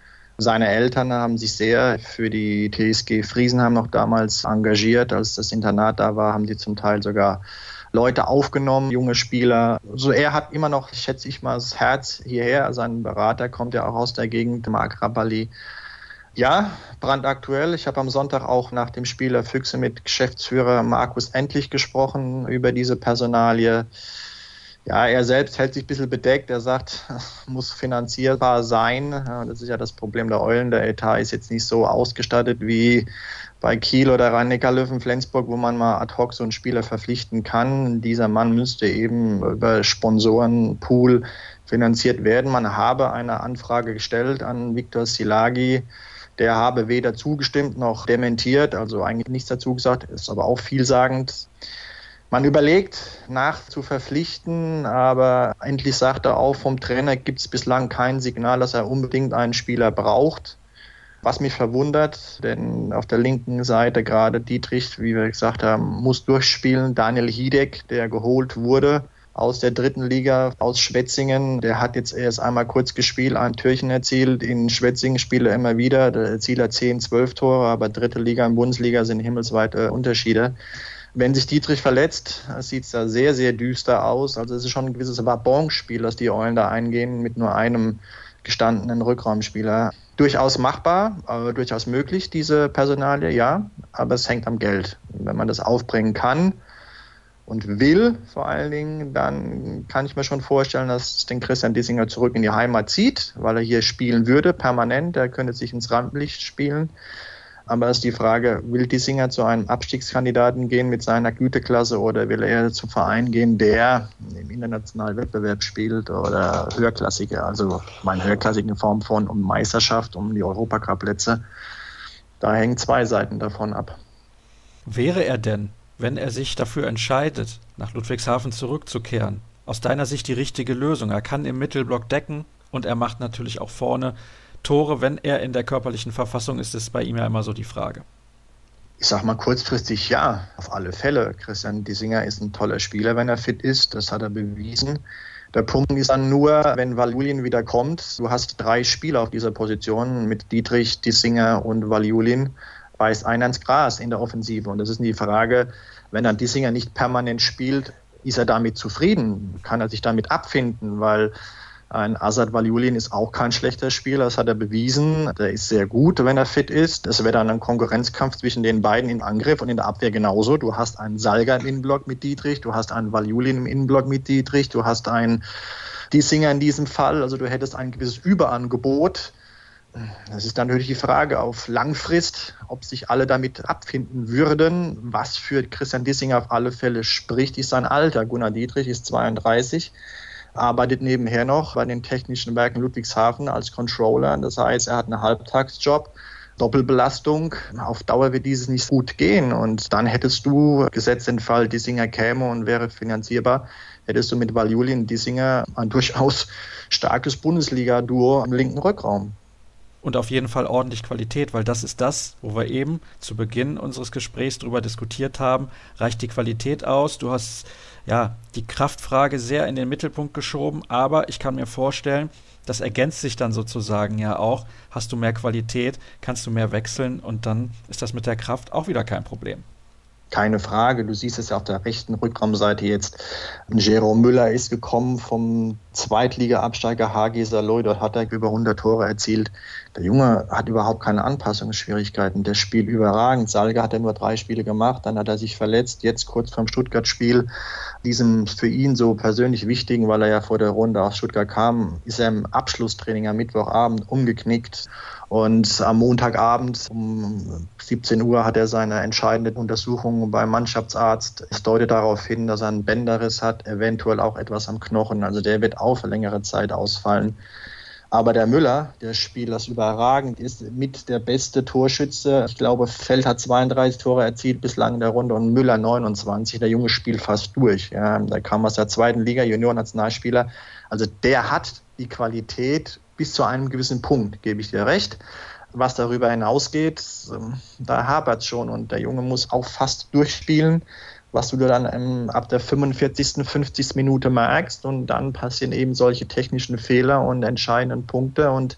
Seine Eltern haben sich sehr für die TSG Friesenheim noch damals engagiert. Als das Internat da war, haben die zum Teil sogar Leute aufgenommen, junge Spieler. So er hat immer noch, schätze ich mal, das Herz hierher. Sein Berater kommt ja auch aus der Gegend, Marc Rabali. Ja, brandaktuell. Ich habe am Sonntag auch nach dem Spiel der Füchse mit Geschäftsführer Markus Endlich gesprochen über diese Personalie. Ja, er selbst hält sich ein bisschen bedeckt. Er sagt, (laughs) muss finanzierbar sein. Das ist ja das Problem der Eulen. Der Etat ist jetzt nicht so ausgestattet wie bei Kiel oder Rhein-Neckar-Löwen Flensburg, wo man mal ad hoc so einen Spieler verpflichten kann. Dieser Mann müsste eben über Sponsorenpool finanziert werden. Man habe eine Anfrage gestellt an Viktor Silagi. Der habe weder zugestimmt noch dementiert, also eigentlich nichts dazu gesagt, ist aber auch vielsagend. Man überlegt, nach zu verpflichten, aber endlich sagt er auch, vom Trainer gibt es bislang kein Signal, dass er unbedingt einen Spieler braucht. Was mich verwundert, denn auf der linken Seite gerade Dietrich, wie wir gesagt haben, muss durchspielen. Daniel Hidek, der geholt wurde aus der dritten Liga, aus Schwetzingen, der hat jetzt erst einmal kurz gespielt, ein Türchen erzielt. In Schwetzingen spielt er immer wieder, da erzielt er 10, 12 Tore, aber dritte Liga und Bundesliga sind himmelsweite Unterschiede. Wenn sich Dietrich verletzt, sieht es da sehr, sehr düster aus. Also es ist schon ein gewisses Wabonspiel, dass die Eulen da eingehen mit nur einem gestandenen Rückraumspieler durchaus machbar, äh, durchaus möglich, diese Personalie, ja, aber es hängt am Geld. Wenn man das aufbringen kann und will, vor allen Dingen, dann kann ich mir schon vorstellen, dass den Christian Dissinger zurück in die Heimat zieht, weil er hier spielen würde, permanent. Er könnte sich ins Rampenlicht spielen. Aber ist die Frage, will Dissinger zu einem Abstiegskandidaten gehen mit seiner Güteklasse oder will er zum Verein gehen, der im internationalen Wettbewerb spielt oder höherklassige, also meine höherklassige Form von um Meisterschaft, um die Europacup-Plätze. Da hängen zwei Seiten davon ab. Wäre er denn, wenn er sich dafür entscheidet, nach Ludwigshafen zurückzukehren, aus deiner Sicht die richtige Lösung? Er kann im Mittelblock decken und er macht natürlich auch vorne Tore, wenn er in der körperlichen Verfassung ist, ist bei ihm ja immer so die Frage. Ich sag mal kurzfristig ja, auf alle Fälle. Christian Dissinger ist ein toller Spieler, wenn er fit ist. Das hat er bewiesen. Der Punkt ist dann nur, wenn Valjulin wieder kommt, du hast drei Spieler auf dieser Position mit Dietrich, Dissinger und Valjulin, beißt einer ins Gras in der Offensive. Und das ist die Frage, wenn dann Dissinger nicht permanent spielt, ist er damit zufrieden? Kann er sich damit abfinden? Weil ein Azad Valjulin ist auch kein schlechter Spieler, das hat er bewiesen. Der ist sehr gut, wenn er fit ist. Es wäre dann ein Konkurrenzkampf zwischen den beiden im Angriff und in der Abwehr genauso. Du hast einen Salga im Innenblock mit Dietrich, du hast einen Valjulin im Innenblock mit Dietrich, du hast einen Diesinger in diesem Fall. Also du hättest ein gewisses Überangebot. Das ist natürlich die Frage auf Langfrist, ob sich alle damit abfinden würden. Was für Christian Dissinger auf alle Fälle spricht, ist sein Alter. Gunnar Dietrich ist 32 arbeitet nebenher noch bei den Technischen Werken Ludwigshafen als Controller. Das heißt, er hat einen Halbtagsjob. Doppelbelastung. Auf Dauer wird dieses nicht gut gehen. Und dann hättest du, gesetzt den Fall, Dissinger käme und wäre finanzierbar, hättest du mit Valjulin Dissinger ein durchaus starkes Bundesliga-Duo im linken Rückraum. Und auf jeden Fall ordentlich Qualität, weil das ist das, wo wir eben zu Beginn unseres Gesprächs darüber diskutiert haben. Reicht die Qualität aus? Du hast ja, die Kraftfrage sehr in den Mittelpunkt geschoben, aber ich kann mir vorstellen, das ergänzt sich dann sozusagen ja auch. Hast du mehr Qualität, kannst du mehr wechseln und dann ist das mit der Kraft auch wieder kein Problem. Keine Frage. Du siehst es ja auf der rechten Rückraumseite jetzt. Jerome Müller ist gekommen vom Zweitliga-Absteiger HG Saloy. Dort hat er über 100 Tore erzielt. Der Junge hat überhaupt keine Anpassungsschwierigkeiten. Der spielt überragend. Salga hat er nur drei Spiele gemacht. Dann hat er sich verletzt. Jetzt kurz vorm Stuttgart-Spiel, diesem für ihn so persönlich wichtigen, weil er ja vor der Runde aus Stuttgart kam, ist er im Abschlusstraining am Mittwochabend umgeknickt und am Montagabend um 17 Uhr hat er seine entscheidende Untersuchung beim Mannschaftsarzt. Es deutet darauf hin, dass er einen Bänderriss hat, eventuell auch etwas am Knochen. Also der wird auch für längere Zeit ausfallen. Aber der Müller, der Spieler, das überragend ist, mit der beste Torschütze. Ich glaube, Feld hat 32 Tore erzielt bislang in der Runde und Müller 29. Der Junge spielt fast durch. Ja, der kam aus der zweiten Liga, Junior-Nationalspieler. Also der hat die Qualität bis zu einem gewissen Punkt, gebe ich dir recht. Was darüber hinausgeht, ähm, da hapert es schon und der Junge muss auch fast durchspielen, was du dann ab der 45., 50. Minute merkst und dann passieren eben solche technischen Fehler und entscheidenden Punkte und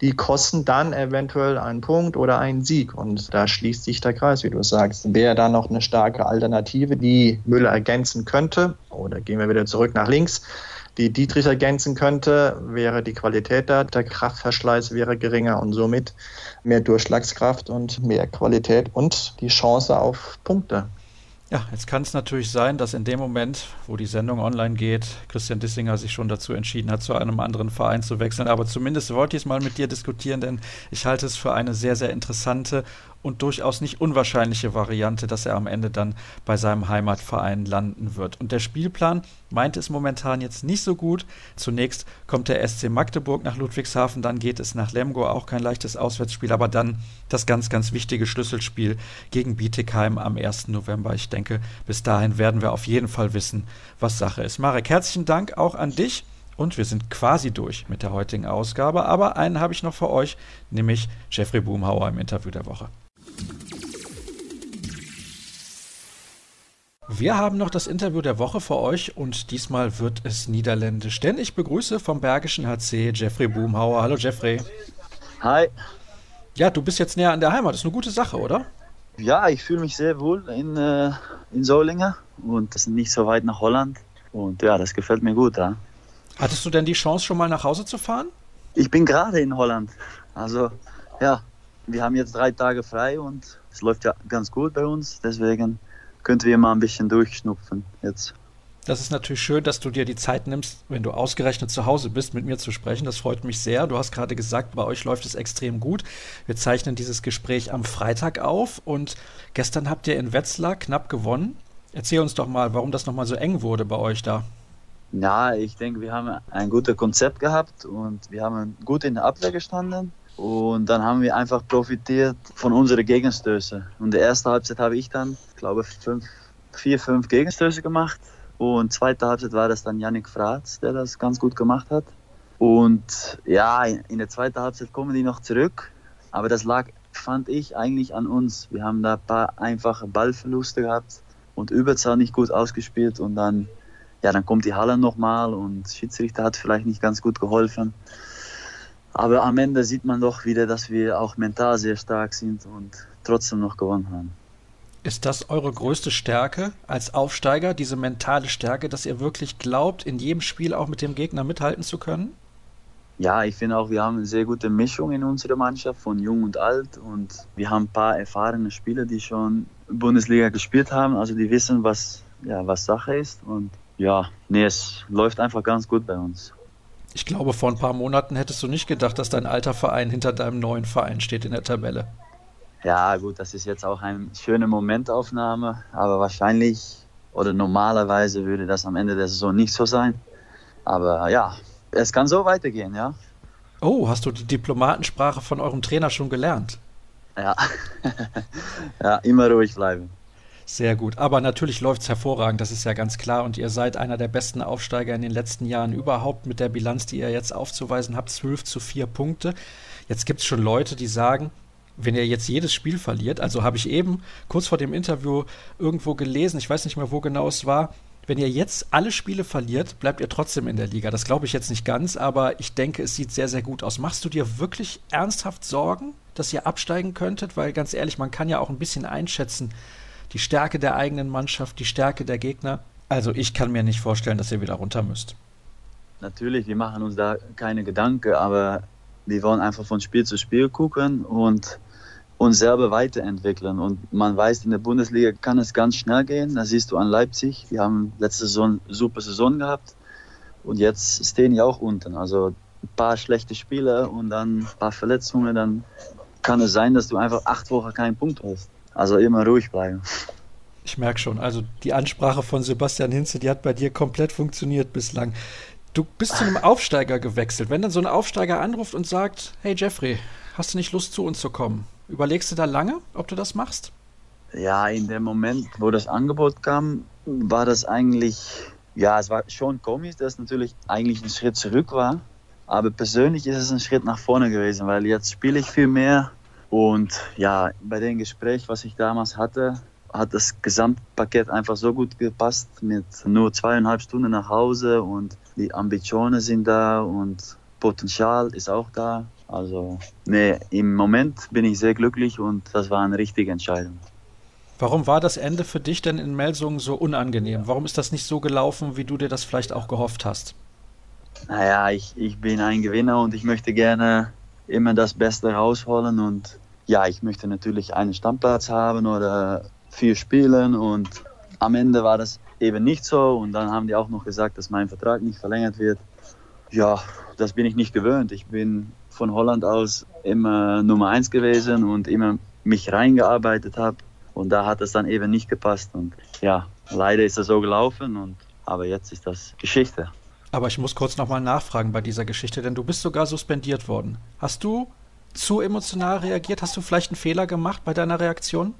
die kosten dann eventuell einen Punkt oder einen Sieg. Und da schließt sich der Kreis, wie du sagst. Wäre da noch eine starke Alternative, die Müller ergänzen könnte, oder gehen wir wieder zurück nach links, die Dietrich ergänzen könnte, wäre die Qualität da, der Kraftverschleiß wäre geringer und somit mehr Durchschlagskraft und mehr Qualität und die Chance auf Punkte. Ja, jetzt kann es natürlich sein, dass in dem Moment, wo die Sendung online geht, Christian Dissinger sich schon dazu entschieden hat, zu einem anderen Verein zu wechseln. Aber zumindest wollte ich es mal mit dir diskutieren, denn ich halte es für eine sehr, sehr interessante und durchaus nicht unwahrscheinliche Variante, dass er am Ende dann bei seinem Heimatverein landen wird. Und der Spielplan meint es momentan jetzt nicht so gut. Zunächst kommt der SC Magdeburg nach Ludwigshafen, dann geht es nach Lemgo, auch kein leichtes Auswärtsspiel, aber dann das ganz, ganz wichtige Schlüsselspiel gegen Bietigheim am 1. November. Ich denke, bis dahin werden wir auf jeden Fall wissen, was Sache ist. Marek, herzlichen Dank auch an dich. Und wir sind quasi durch mit der heutigen Ausgabe, aber einen habe ich noch für euch, nämlich Jeffrey Boomhauer im Interview der Woche. Wir haben noch das Interview der Woche für euch und diesmal wird es niederländisch, denn ich begrüße vom Bergischen HC Jeffrey Boomhauer. Hallo Jeffrey. Hi. Ja, du bist jetzt näher an der Heimat. Das ist eine gute Sache, oder? Ja, ich fühle mich sehr wohl in, äh, in Solingen und das ist nicht so weit nach Holland. Und ja, das gefällt mir gut. Ja. Hattest du denn die Chance, schon mal nach Hause zu fahren? Ich bin gerade in Holland. Also ja, wir haben jetzt drei Tage frei und es läuft ja ganz gut bei uns. Deswegen könnten wir mal ein bisschen durchschnupfen jetzt. Das ist natürlich schön, dass du dir die Zeit nimmst, wenn du ausgerechnet zu Hause bist, mit mir zu sprechen. Das freut mich sehr. Du hast gerade gesagt, bei euch läuft es extrem gut. Wir zeichnen dieses Gespräch am Freitag auf und gestern habt ihr in Wetzlar knapp gewonnen. Erzähl uns doch mal, warum das nochmal so eng wurde bei euch da. Ja, ich denke, wir haben ein gutes Konzept gehabt und wir haben gut in der Abwehr gestanden. Und dann haben wir einfach profitiert von unseren Gegenstößen. Und in der ersten Halbzeit habe ich dann, glaube, fünf, vier, fünf Gegenstöße gemacht. Und zweite Halbzeit war das dann Yannick Fratz, der das ganz gut gemacht hat. Und ja, in der zweiten Halbzeit kommen die noch zurück. Aber das lag, fand ich, eigentlich an uns. Wir haben da ein paar einfache Ballverluste gehabt und Überzahl nicht gut ausgespielt. Und dann, ja, dann kommt die Halle nochmal und Schiedsrichter hat vielleicht nicht ganz gut geholfen. Aber am Ende sieht man doch wieder, dass wir auch mental sehr stark sind und trotzdem noch gewonnen haben. Ist das eure größte Stärke als Aufsteiger, diese mentale Stärke, dass ihr wirklich glaubt, in jedem Spiel auch mit dem Gegner mithalten zu können? Ja, ich finde auch, wir haben eine sehr gute Mischung in unserer Mannschaft von jung und alt und wir haben ein paar erfahrene Spieler, die schon Bundesliga gespielt haben, also die wissen, was, ja, was Sache ist und ja, nee, es läuft einfach ganz gut bei uns. Ich glaube, vor ein paar Monaten hättest du nicht gedacht, dass dein alter Verein hinter deinem neuen Verein steht in der Tabelle. Ja, gut, das ist jetzt auch eine schöne Momentaufnahme, aber wahrscheinlich oder normalerweise würde das am Ende der Saison nicht so sein. Aber ja, es kann so weitergehen, ja. Oh, hast du die Diplomatensprache von eurem Trainer schon gelernt? Ja, (laughs) ja immer ruhig bleiben. Sehr gut. Aber natürlich läuft es hervorragend, das ist ja ganz klar. Und ihr seid einer der besten Aufsteiger in den letzten Jahren überhaupt mit der Bilanz, die ihr jetzt aufzuweisen habt, 12 zu 4 Punkte. Jetzt gibt es schon Leute, die sagen, wenn ihr jetzt jedes Spiel verliert, also habe ich eben kurz vor dem Interview irgendwo gelesen, ich weiß nicht mehr, wo genau es war, wenn ihr jetzt alle Spiele verliert, bleibt ihr trotzdem in der Liga. Das glaube ich jetzt nicht ganz, aber ich denke, es sieht sehr, sehr gut aus. Machst du dir wirklich ernsthaft Sorgen, dass ihr absteigen könntet? Weil ganz ehrlich, man kann ja auch ein bisschen einschätzen, die Stärke der eigenen Mannschaft, die Stärke der Gegner. Also ich kann mir nicht vorstellen, dass ihr wieder runter müsst. Natürlich, wir machen uns da keine Gedanken, aber wir wollen einfach von Spiel zu Spiel gucken und uns selber weiterentwickeln. Und man weiß, in der Bundesliga kann es ganz schnell gehen. Da siehst du an Leipzig, die haben letzte Saison eine super Saison gehabt und jetzt stehen die auch unten. Also ein paar schlechte Spiele und dann ein paar Verletzungen, dann kann es sein, dass du einfach acht Wochen keinen Punkt hast. Also immer ruhig bleiben. Ich merke schon, also die Ansprache von Sebastian Hinze, die hat bei dir komplett funktioniert bislang. Du bist zu einem Aufsteiger gewechselt. Wenn dann so ein Aufsteiger anruft und sagt, hey Jeffrey, hast du nicht Lust zu uns zu kommen? Überlegst du da lange, ob du das machst? Ja, in dem Moment, wo das Angebot kam, war das eigentlich, ja, es war schon komisch, dass es natürlich eigentlich ein Schritt zurück war. Aber persönlich ist es ein Schritt nach vorne gewesen, weil jetzt spiele ich viel mehr, und ja, bei dem Gespräch, was ich damals hatte, hat das Gesamtpaket einfach so gut gepasst mit nur zweieinhalb Stunden nach Hause und die Ambitionen sind da und Potenzial ist auch da. Also, nee, im Moment bin ich sehr glücklich und das war eine richtige Entscheidung. Warum war das Ende für dich denn in Melsungen so unangenehm? Warum ist das nicht so gelaufen, wie du dir das vielleicht auch gehofft hast? Naja, ich, ich bin ein Gewinner und ich möchte gerne immer das Beste rausholen und ja, ich möchte natürlich einen Stammplatz haben oder vier Spielen und am Ende war das eben nicht so und dann haben die auch noch gesagt, dass mein Vertrag nicht verlängert wird. Ja, das bin ich nicht gewöhnt. Ich bin von Holland aus immer Nummer eins gewesen und immer mich reingearbeitet habe und da hat es dann eben nicht gepasst und ja, leider ist das so gelaufen und aber jetzt ist das Geschichte. Aber ich muss kurz nochmal nachfragen bei dieser Geschichte, denn du bist sogar suspendiert worden. Hast du zu emotional reagiert? Hast du vielleicht einen Fehler gemacht bei deiner Reaktion?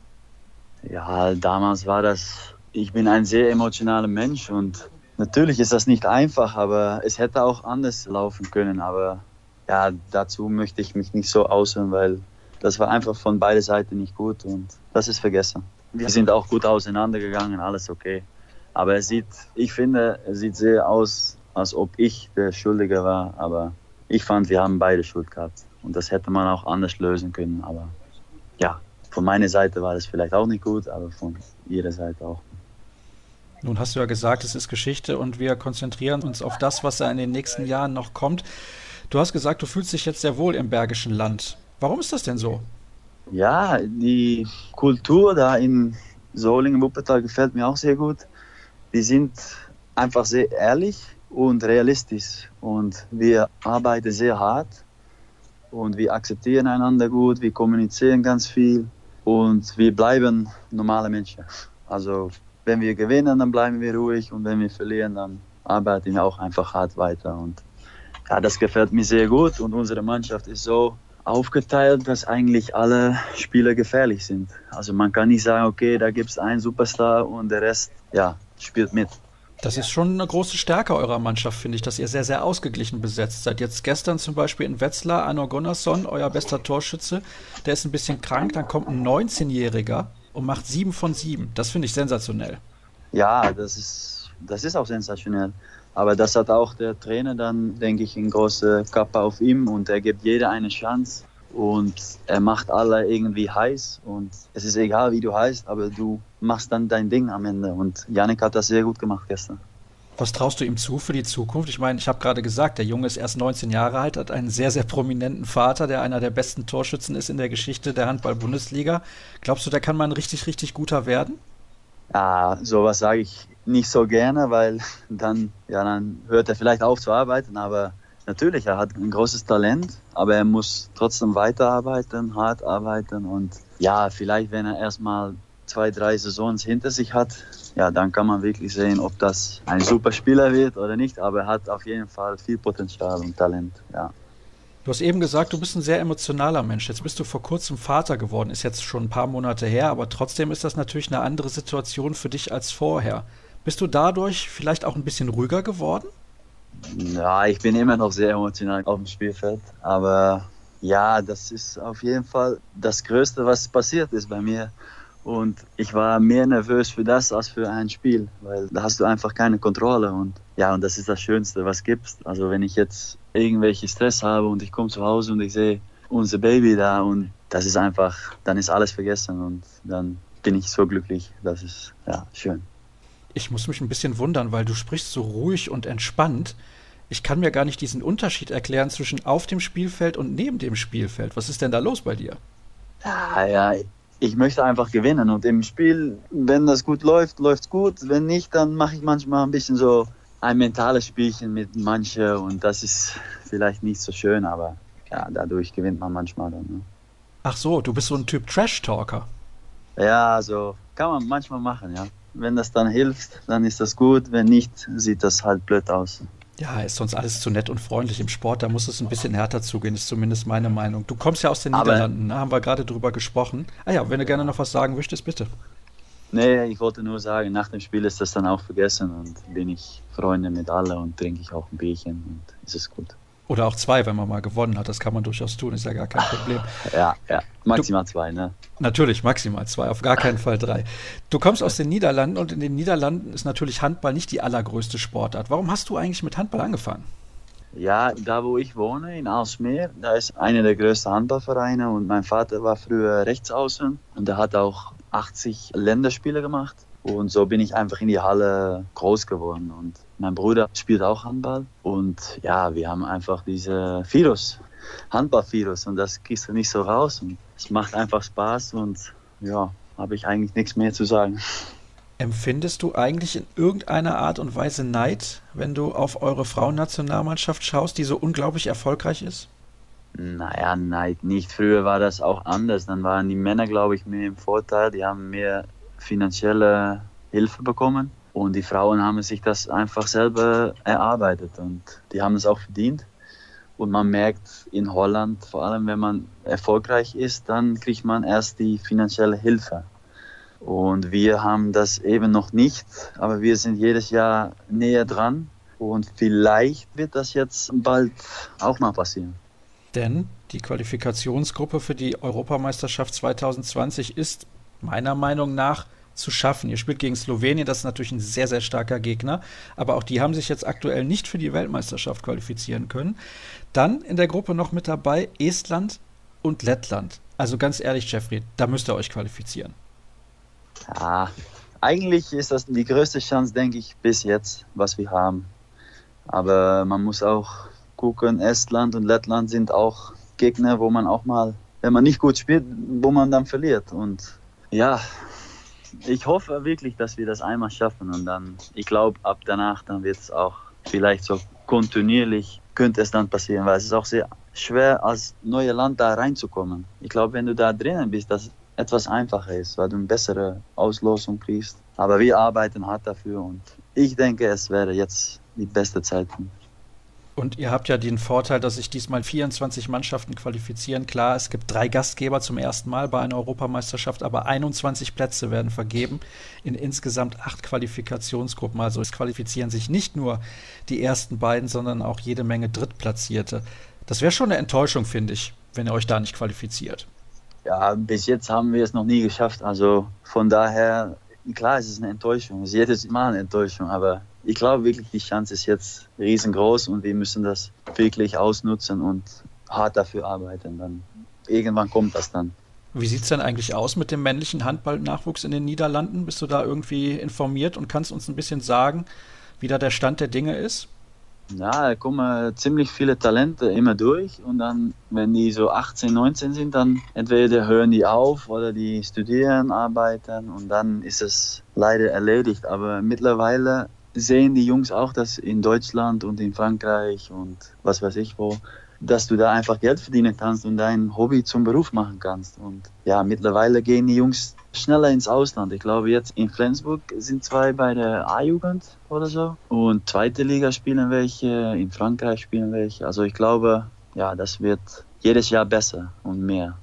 Ja, damals war das, ich bin ein sehr emotionaler Mensch und natürlich ist das nicht einfach, aber es hätte auch anders laufen können. Aber ja, dazu möchte ich mich nicht so aushören, weil das war einfach von beiden Seiten nicht gut und das ist vergessen. Wir sind auch gut auseinandergegangen, alles okay. Aber es sieht, ich finde, es sieht sehr aus, als ob ich der Schuldige war. Aber ich fand, wir haben beide Schuld gehabt. Und das hätte man auch anders lösen können. Aber ja, von meiner Seite war das vielleicht auch nicht gut, aber von ihrer Seite auch. Nun hast du ja gesagt, es ist Geschichte und wir konzentrieren uns auf das, was da in den nächsten Jahren noch kommt. Du hast gesagt, du fühlst dich jetzt sehr wohl im Bergischen Land. Warum ist das denn so? Ja, die Kultur da in Solingen-Wuppertal gefällt mir auch sehr gut. Die sind einfach sehr ehrlich und realistisch und wir arbeiten sehr hart und wir akzeptieren einander gut, wir kommunizieren ganz viel und wir bleiben normale Menschen. Also wenn wir gewinnen, dann bleiben wir ruhig und wenn wir verlieren, dann arbeiten wir auch einfach hart weiter und ja, das gefällt mir sehr gut und unsere Mannschaft ist so aufgeteilt, dass eigentlich alle Spieler gefährlich sind. Also man kann nicht sagen, okay, da gibt es einen Superstar und der Rest, ja, spielt mit. Das ist schon eine große Stärke eurer Mannschaft, finde ich, dass ihr sehr, sehr ausgeglichen besetzt seid. Jetzt gestern zum Beispiel in Wetzlar, Arno Gunnarsson, euer bester Torschütze, der ist ein bisschen krank, dann kommt ein 19-Jähriger und macht sieben von sieben. Das finde ich sensationell. Ja, das ist, das ist auch sensationell. Aber das hat auch der Trainer dann, denke ich, eine große Kappe auf ihm und er gibt jeder eine Chance und er macht alle irgendwie heiß und es ist egal, wie du heißt, aber du machst dann dein Ding am Ende und Janik hat das sehr gut gemacht gestern. Was traust du ihm zu für die Zukunft? Ich meine, ich habe gerade gesagt, der Junge ist erst 19 Jahre alt, hat einen sehr, sehr prominenten Vater, der einer der besten Torschützen ist in der Geschichte der Handball-Bundesliga. Glaubst du, der kann mal ein richtig, richtig guter werden? Ja, sowas sage ich nicht so gerne, weil (laughs) dann, ja, dann hört er vielleicht auf zu arbeiten, aber natürlich, er hat ein großes Talent, aber er muss trotzdem weiterarbeiten, hart arbeiten und ja, vielleicht, wenn er erstmal zwei, drei Saisons hinter sich hat, ja, dann kann man wirklich sehen, ob das ein super Spieler wird oder nicht, aber er hat auf jeden Fall viel Potenzial und Talent, ja. Du hast eben gesagt, du bist ein sehr emotionaler Mensch. Jetzt bist du vor kurzem Vater geworden, ist jetzt schon ein paar Monate her, aber trotzdem ist das natürlich eine andere Situation für dich als vorher. Bist du dadurch vielleicht auch ein bisschen ruhiger geworden? Ja, ich bin immer noch sehr emotional auf dem Spielfeld, aber ja, das ist auf jeden Fall das Größte, was passiert ist bei mir. Und ich war mehr nervös für das als für ein Spiel, weil da hast du einfach keine Kontrolle. Und ja, und das ist das Schönste, was gibt. Also wenn ich jetzt irgendwelche Stress habe und ich komme zu Hause und ich sehe unser Baby da und das ist einfach, dann ist alles vergessen und dann bin ich so glücklich. Das ist ja schön. Ich muss mich ein bisschen wundern, weil du sprichst so ruhig und entspannt. Ich kann mir gar nicht diesen Unterschied erklären zwischen auf dem Spielfeld und neben dem Spielfeld. Was ist denn da los bei dir? Ja, ja, ich möchte einfach gewinnen und im Spiel, wenn das gut läuft, läuft es gut. Wenn nicht, dann mache ich manchmal ein bisschen so ein mentales Spielchen mit manchen und das ist vielleicht nicht so schön, aber ja, dadurch gewinnt man manchmal dann. Ne? Ach so, du bist so ein Typ Trash-Talker. Ja, so kann man manchmal machen, ja. Wenn das dann hilft, dann ist das gut. Wenn nicht, sieht das halt blöd aus. Ja, ist sonst alles zu nett und freundlich im Sport. Da muss es ein bisschen härter zugehen, ist zumindest meine Meinung. Du kommst ja aus den Aber Niederlanden, ne? haben wir gerade drüber gesprochen. Ah ja, wenn du gerne noch was sagen möchtest, bitte. Nee, ich wollte nur sagen, nach dem Spiel ist das dann auch vergessen und bin ich Freunde mit alle und trinke ich auch ein Bierchen und ist es gut. Oder auch zwei, wenn man mal gewonnen hat. Das kann man durchaus tun, ist ja gar kein Problem. (laughs) Ja, ja, maximal du, zwei, ne? Natürlich, maximal zwei, auf gar keinen Fall drei. Du kommst aus den Niederlanden und in den Niederlanden ist natürlich Handball nicht die allergrößte Sportart. Warum hast du eigentlich mit Handball angefangen? Ja, da wo ich wohne, in Aalsmeer, da ist einer der größten Handballvereine und mein Vater war früher Rechtsaußen und er hat auch 80 Länderspiele gemacht. Und so bin ich einfach in die Halle groß geworden. Und mein Bruder spielt auch Handball. Und ja, wir haben einfach diese Virus, Handball-Virus. Und das kriegst du nicht so raus. Und es macht einfach Spaß. Und ja, habe ich eigentlich nichts mehr zu sagen. Empfindest du eigentlich in irgendeiner Art und Weise Neid, wenn du auf eure Frauennationalmannschaft schaust, die so unglaublich erfolgreich ist? Naja, Neid nicht. Früher war das auch anders. Dann waren die Männer, glaube ich, mehr im Vorteil. Die haben mehr finanzielle Hilfe bekommen. Und die Frauen haben sich das einfach selber erarbeitet und die haben es auch verdient. Und man merkt in Holland, vor allem wenn man erfolgreich ist, dann kriegt man erst die finanzielle Hilfe. Und wir haben das eben noch nicht, aber wir sind jedes Jahr näher dran. Und vielleicht wird das jetzt bald auch mal passieren. Denn die Qualifikationsgruppe für die Europameisterschaft 2020 ist meiner Meinung nach zu schaffen. Ihr spielt gegen Slowenien, das ist natürlich ein sehr, sehr starker Gegner, aber auch die haben sich jetzt aktuell nicht für die Weltmeisterschaft qualifizieren können. Dann in der Gruppe noch mit dabei Estland und Lettland. Also ganz ehrlich, Jeffrey, da müsst ihr euch qualifizieren. Ja, eigentlich ist das die größte Chance, denke ich, bis jetzt, was wir haben. Aber man muss auch gucken, Estland und Lettland sind auch Gegner, wo man auch mal, wenn man nicht gut spielt, wo man dann verliert. Und ja, ich hoffe wirklich, dass wir das einmal schaffen und dann, ich glaube, ab danach, dann wird es auch vielleicht so kontinuierlich, könnte es dann passieren, weil es ist auch sehr schwer, als neues Land da reinzukommen. Ich glaube, wenn du da drinnen bist, dass etwas einfacher ist, weil du eine bessere Auslosung kriegst. Aber wir arbeiten hart dafür und ich denke, es wäre jetzt die beste Zeit. Und ihr habt ja den Vorteil, dass sich diesmal 24 Mannschaften qualifizieren. Klar, es gibt drei Gastgeber zum ersten Mal bei einer Europameisterschaft, aber 21 Plätze werden vergeben in insgesamt acht Qualifikationsgruppen. Also es qualifizieren sich nicht nur die ersten beiden, sondern auch jede Menge Drittplatzierte. Das wäre schon eine Enttäuschung, finde ich, wenn ihr euch da nicht qualifiziert. Ja, bis jetzt haben wir es noch nie geschafft. Also von daher, klar, es ist eine Enttäuschung. Es ist jedes Mal eine Enttäuschung, aber ich glaube wirklich, die Chance ist jetzt riesengroß und wir müssen das wirklich ausnutzen und hart dafür arbeiten. Dann irgendwann kommt das dann. Wie sieht es denn eigentlich aus mit dem männlichen Handballnachwuchs in den Niederlanden? Bist du da irgendwie informiert und kannst uns ein bisschen sagen, wie da der Stand der Dinge ist? Ja, da kommen ziemlich viele Talente immer durch und dann, wenn die so 18, 19 sind, dann entweder hören die auf oder die studieren, arbeiten und dann ist es leider erledigt. Aber mittlerweile sehen die Jungs auch, dass in Deutschland und in Frankreich und was weiß ich wo, dass du da einfach Geld verdienen kannst und dein Hobby zum Beruf machen kannst. Und ja, mittlerweile gehen die Jungs schneller ins Ausland. Ich glaube, jetzt in Flensburg sind zwei bei der A-Jugend oder so. Und zweite Liga spielen welche, in Frankreich spielen welche. Also ich glaube, ja, das wird jedes Jahr besser und mehr.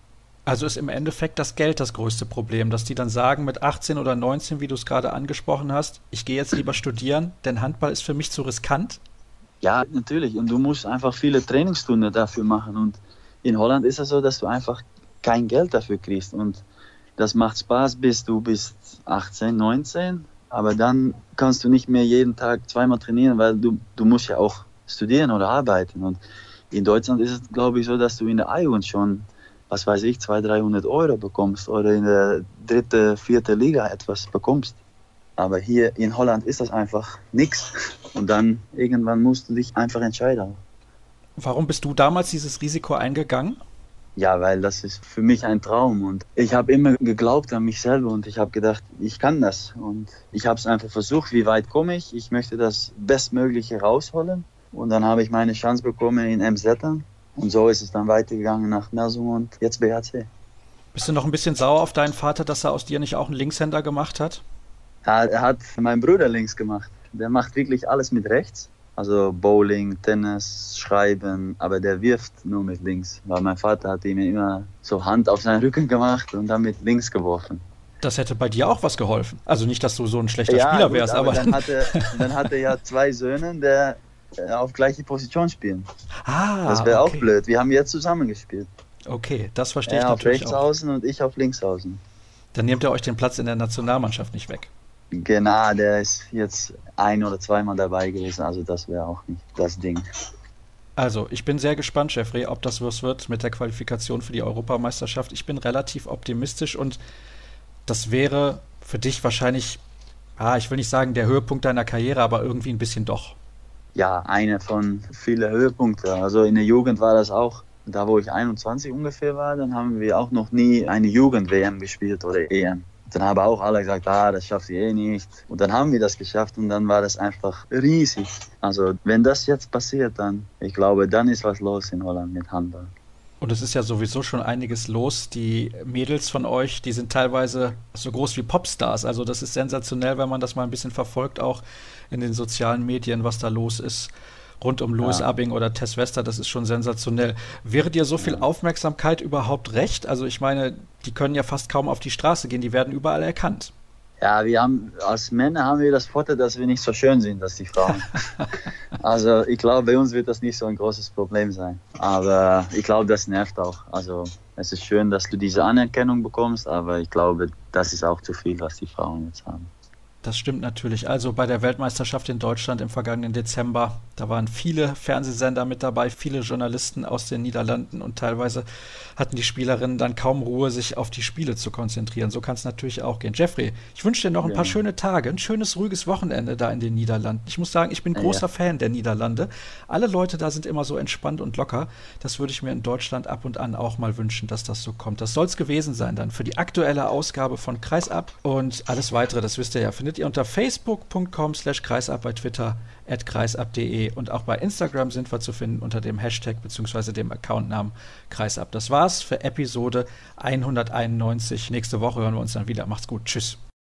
Also ist im Endeffekt das Geld das größte Problem, dass die dann sagen mit 18 oder 19, wie du es gerade angesprochen hast, ich gehe jetzt lieber studieren, denn Handball ist für mich zu riskant. Ja, natürlich. Und du musst einfach viele Trainingsstunden dafür machen. Und in Holland ist es so, dass du einfach kein Geld dafür kriegst. Und das macht Spaß, bis du bist 18, 19. Aber dann kannst du nicht mehr jeden Tag zweimal trainieren, weil du, du musst ja auch studieren oder arbeiten. Und in Deutschland ist es, glaube ich, so, dass du in der A-Jugend schon was weiß ich, 200, 300 Euro bekommst oder in der dritten, vierten Liga etwas bekommst. Aber hier in Holland ist das einfach nichts. Und dann irgendwann musst du dich einfach entscheiden. Warum bist du damals dieses Risiko eingegangen? Ja, weil das ist für mich ein Traum und ich habe immer geglaubt an mich selber und ich habe gedacht, ich kann das und ich habe es einfach versucht, wie weit komme ich? Ich möchte das Bestmögliche rausholen und dann habe ich meine Chance bekommen in Emsdetten und so ist es dann weitergegangen nach Melsung und jetzt BHC. Bist du noch ein bisschen sauer auf deinen Vater, dass er aus dir nicht auch einen Linkshänder gemacht hat? Ja, er hat meinen Bruder links gemacht. Der macht wirklich alles mit rechts. Also Bowling, Tennis, Schreiben, aber der wirft nur mit links. Weil mein Vater hat ihm immer so Hand auf seinen Rücken gemacht und dann mit links geworfen. Das hätte bei dir auch was geholfen. Also nicht, dass du so ein schlechter ja, Spieler wärst, aber, aber dann, hatte, dann hatte er ja zwei Söhne, der auf gleiche Position spielen. Ah, das wäre okay. auch blöd. Wir haben jetzt zusammen gespielt. Okay, das verstehe er ich natürlich auf rechts außen und ich auf links außen. Dann nehmt ihr euch den Platz in der Nationalmannschaft nicht weg. Genau, der ist jetzt ein oder zweimal dabei gewesen, also das wäre auch nicht das Ding. Also, ich bin sehr gespannt, Jeffrey, ob das was wird mit der Qualifikation für die Europameisterschaft. Ich bin relativ optimistisch und das wäre für dich wahrscheinlich, ah, ich will nicht sagen der Höhepunkt deiner Karriere, aber irgendwie ein bisschen doch. Ja, einer von vielen Höhepunkten. Also in der Jugend war das auch, da wo ich 21 ungefähr war, dann haben wir auch noch nie eine Jugend-WM gespielt oder EM. Dann haben auch alle gesagt, ah, das schafft ihr eh nicht. Und dann haben wir das geschafft und dann war das einfach riesig. Also wenn das jetzt passiert, dann, ich glaube, dann ist was los in Holland mit Handball. Und es ist ja sowieso schon einiges los. Die Mädels von euch, die sind teilweise so groß wie Popstars. Also das ist sensationell, wenn man das mal ein bisschen verfolgt, auch in den sozialen Medien, was da los ist rund um Louis ja. Abing oder Tess Wester, das ist schon sensationell. Wäre dir so viel Aufmerksamkeit überhaupt recht? Also ich meine, die können ja fast kaum auf die Straße gehen, die werden überall erkannt. Ja, wir haben als Männer haben wir das Vorteil, dass wir nicht so schön sind, als die Frauen. (laughs) also ich glaube, bei uns wird das nicht so ein großes Problem sein. Aber ich glaube, das nervt auch. Also es ist schön, dass du diese Anerkennung bekommst, aber ich glaube, das ist auch zu viel, was die Frauen jetzt haben. Das stimmt natürlich. Also bei der Weltmeisterschaft in Deutschland im vergangenen Dezember, da waren viele Fernsehsender mit dabei, viele Journalisten aus den Niederlanden und teilweise hatten die Spielerinnen dann kaum Ruhe, sich auf die Spiele zu konzentrieren. So kann es natürlich auch gehen. Jeffrey, ich wünsche dir noch ein ja. paar schöne Tage, ein schönes, ruhiges Wochenende da in den Niederlanden. Ich muss sagen, ich bin großer ja. Fan der Niederlande. Alle Leute da sind immer so entspannt und locker. Das würde ich mir in Deutschland ab und an auch mal wünschen, dass das so kommt. Das soll es gewesen sein dann für die aktuelle Ausgabe von Kreisab und alles weitere, das wisst ihr ja, findet findet ihr unter facebook.com slash kreisab, bei Twitter at kreisab.de und auch bei Instagram sind wir zu finden unter dem Hashtag bzw. dem Accountnamen kreisab. Das war's für Episode 191. Nächste Woche hören wir uns dann wieder. Macht's gut. Tschüss.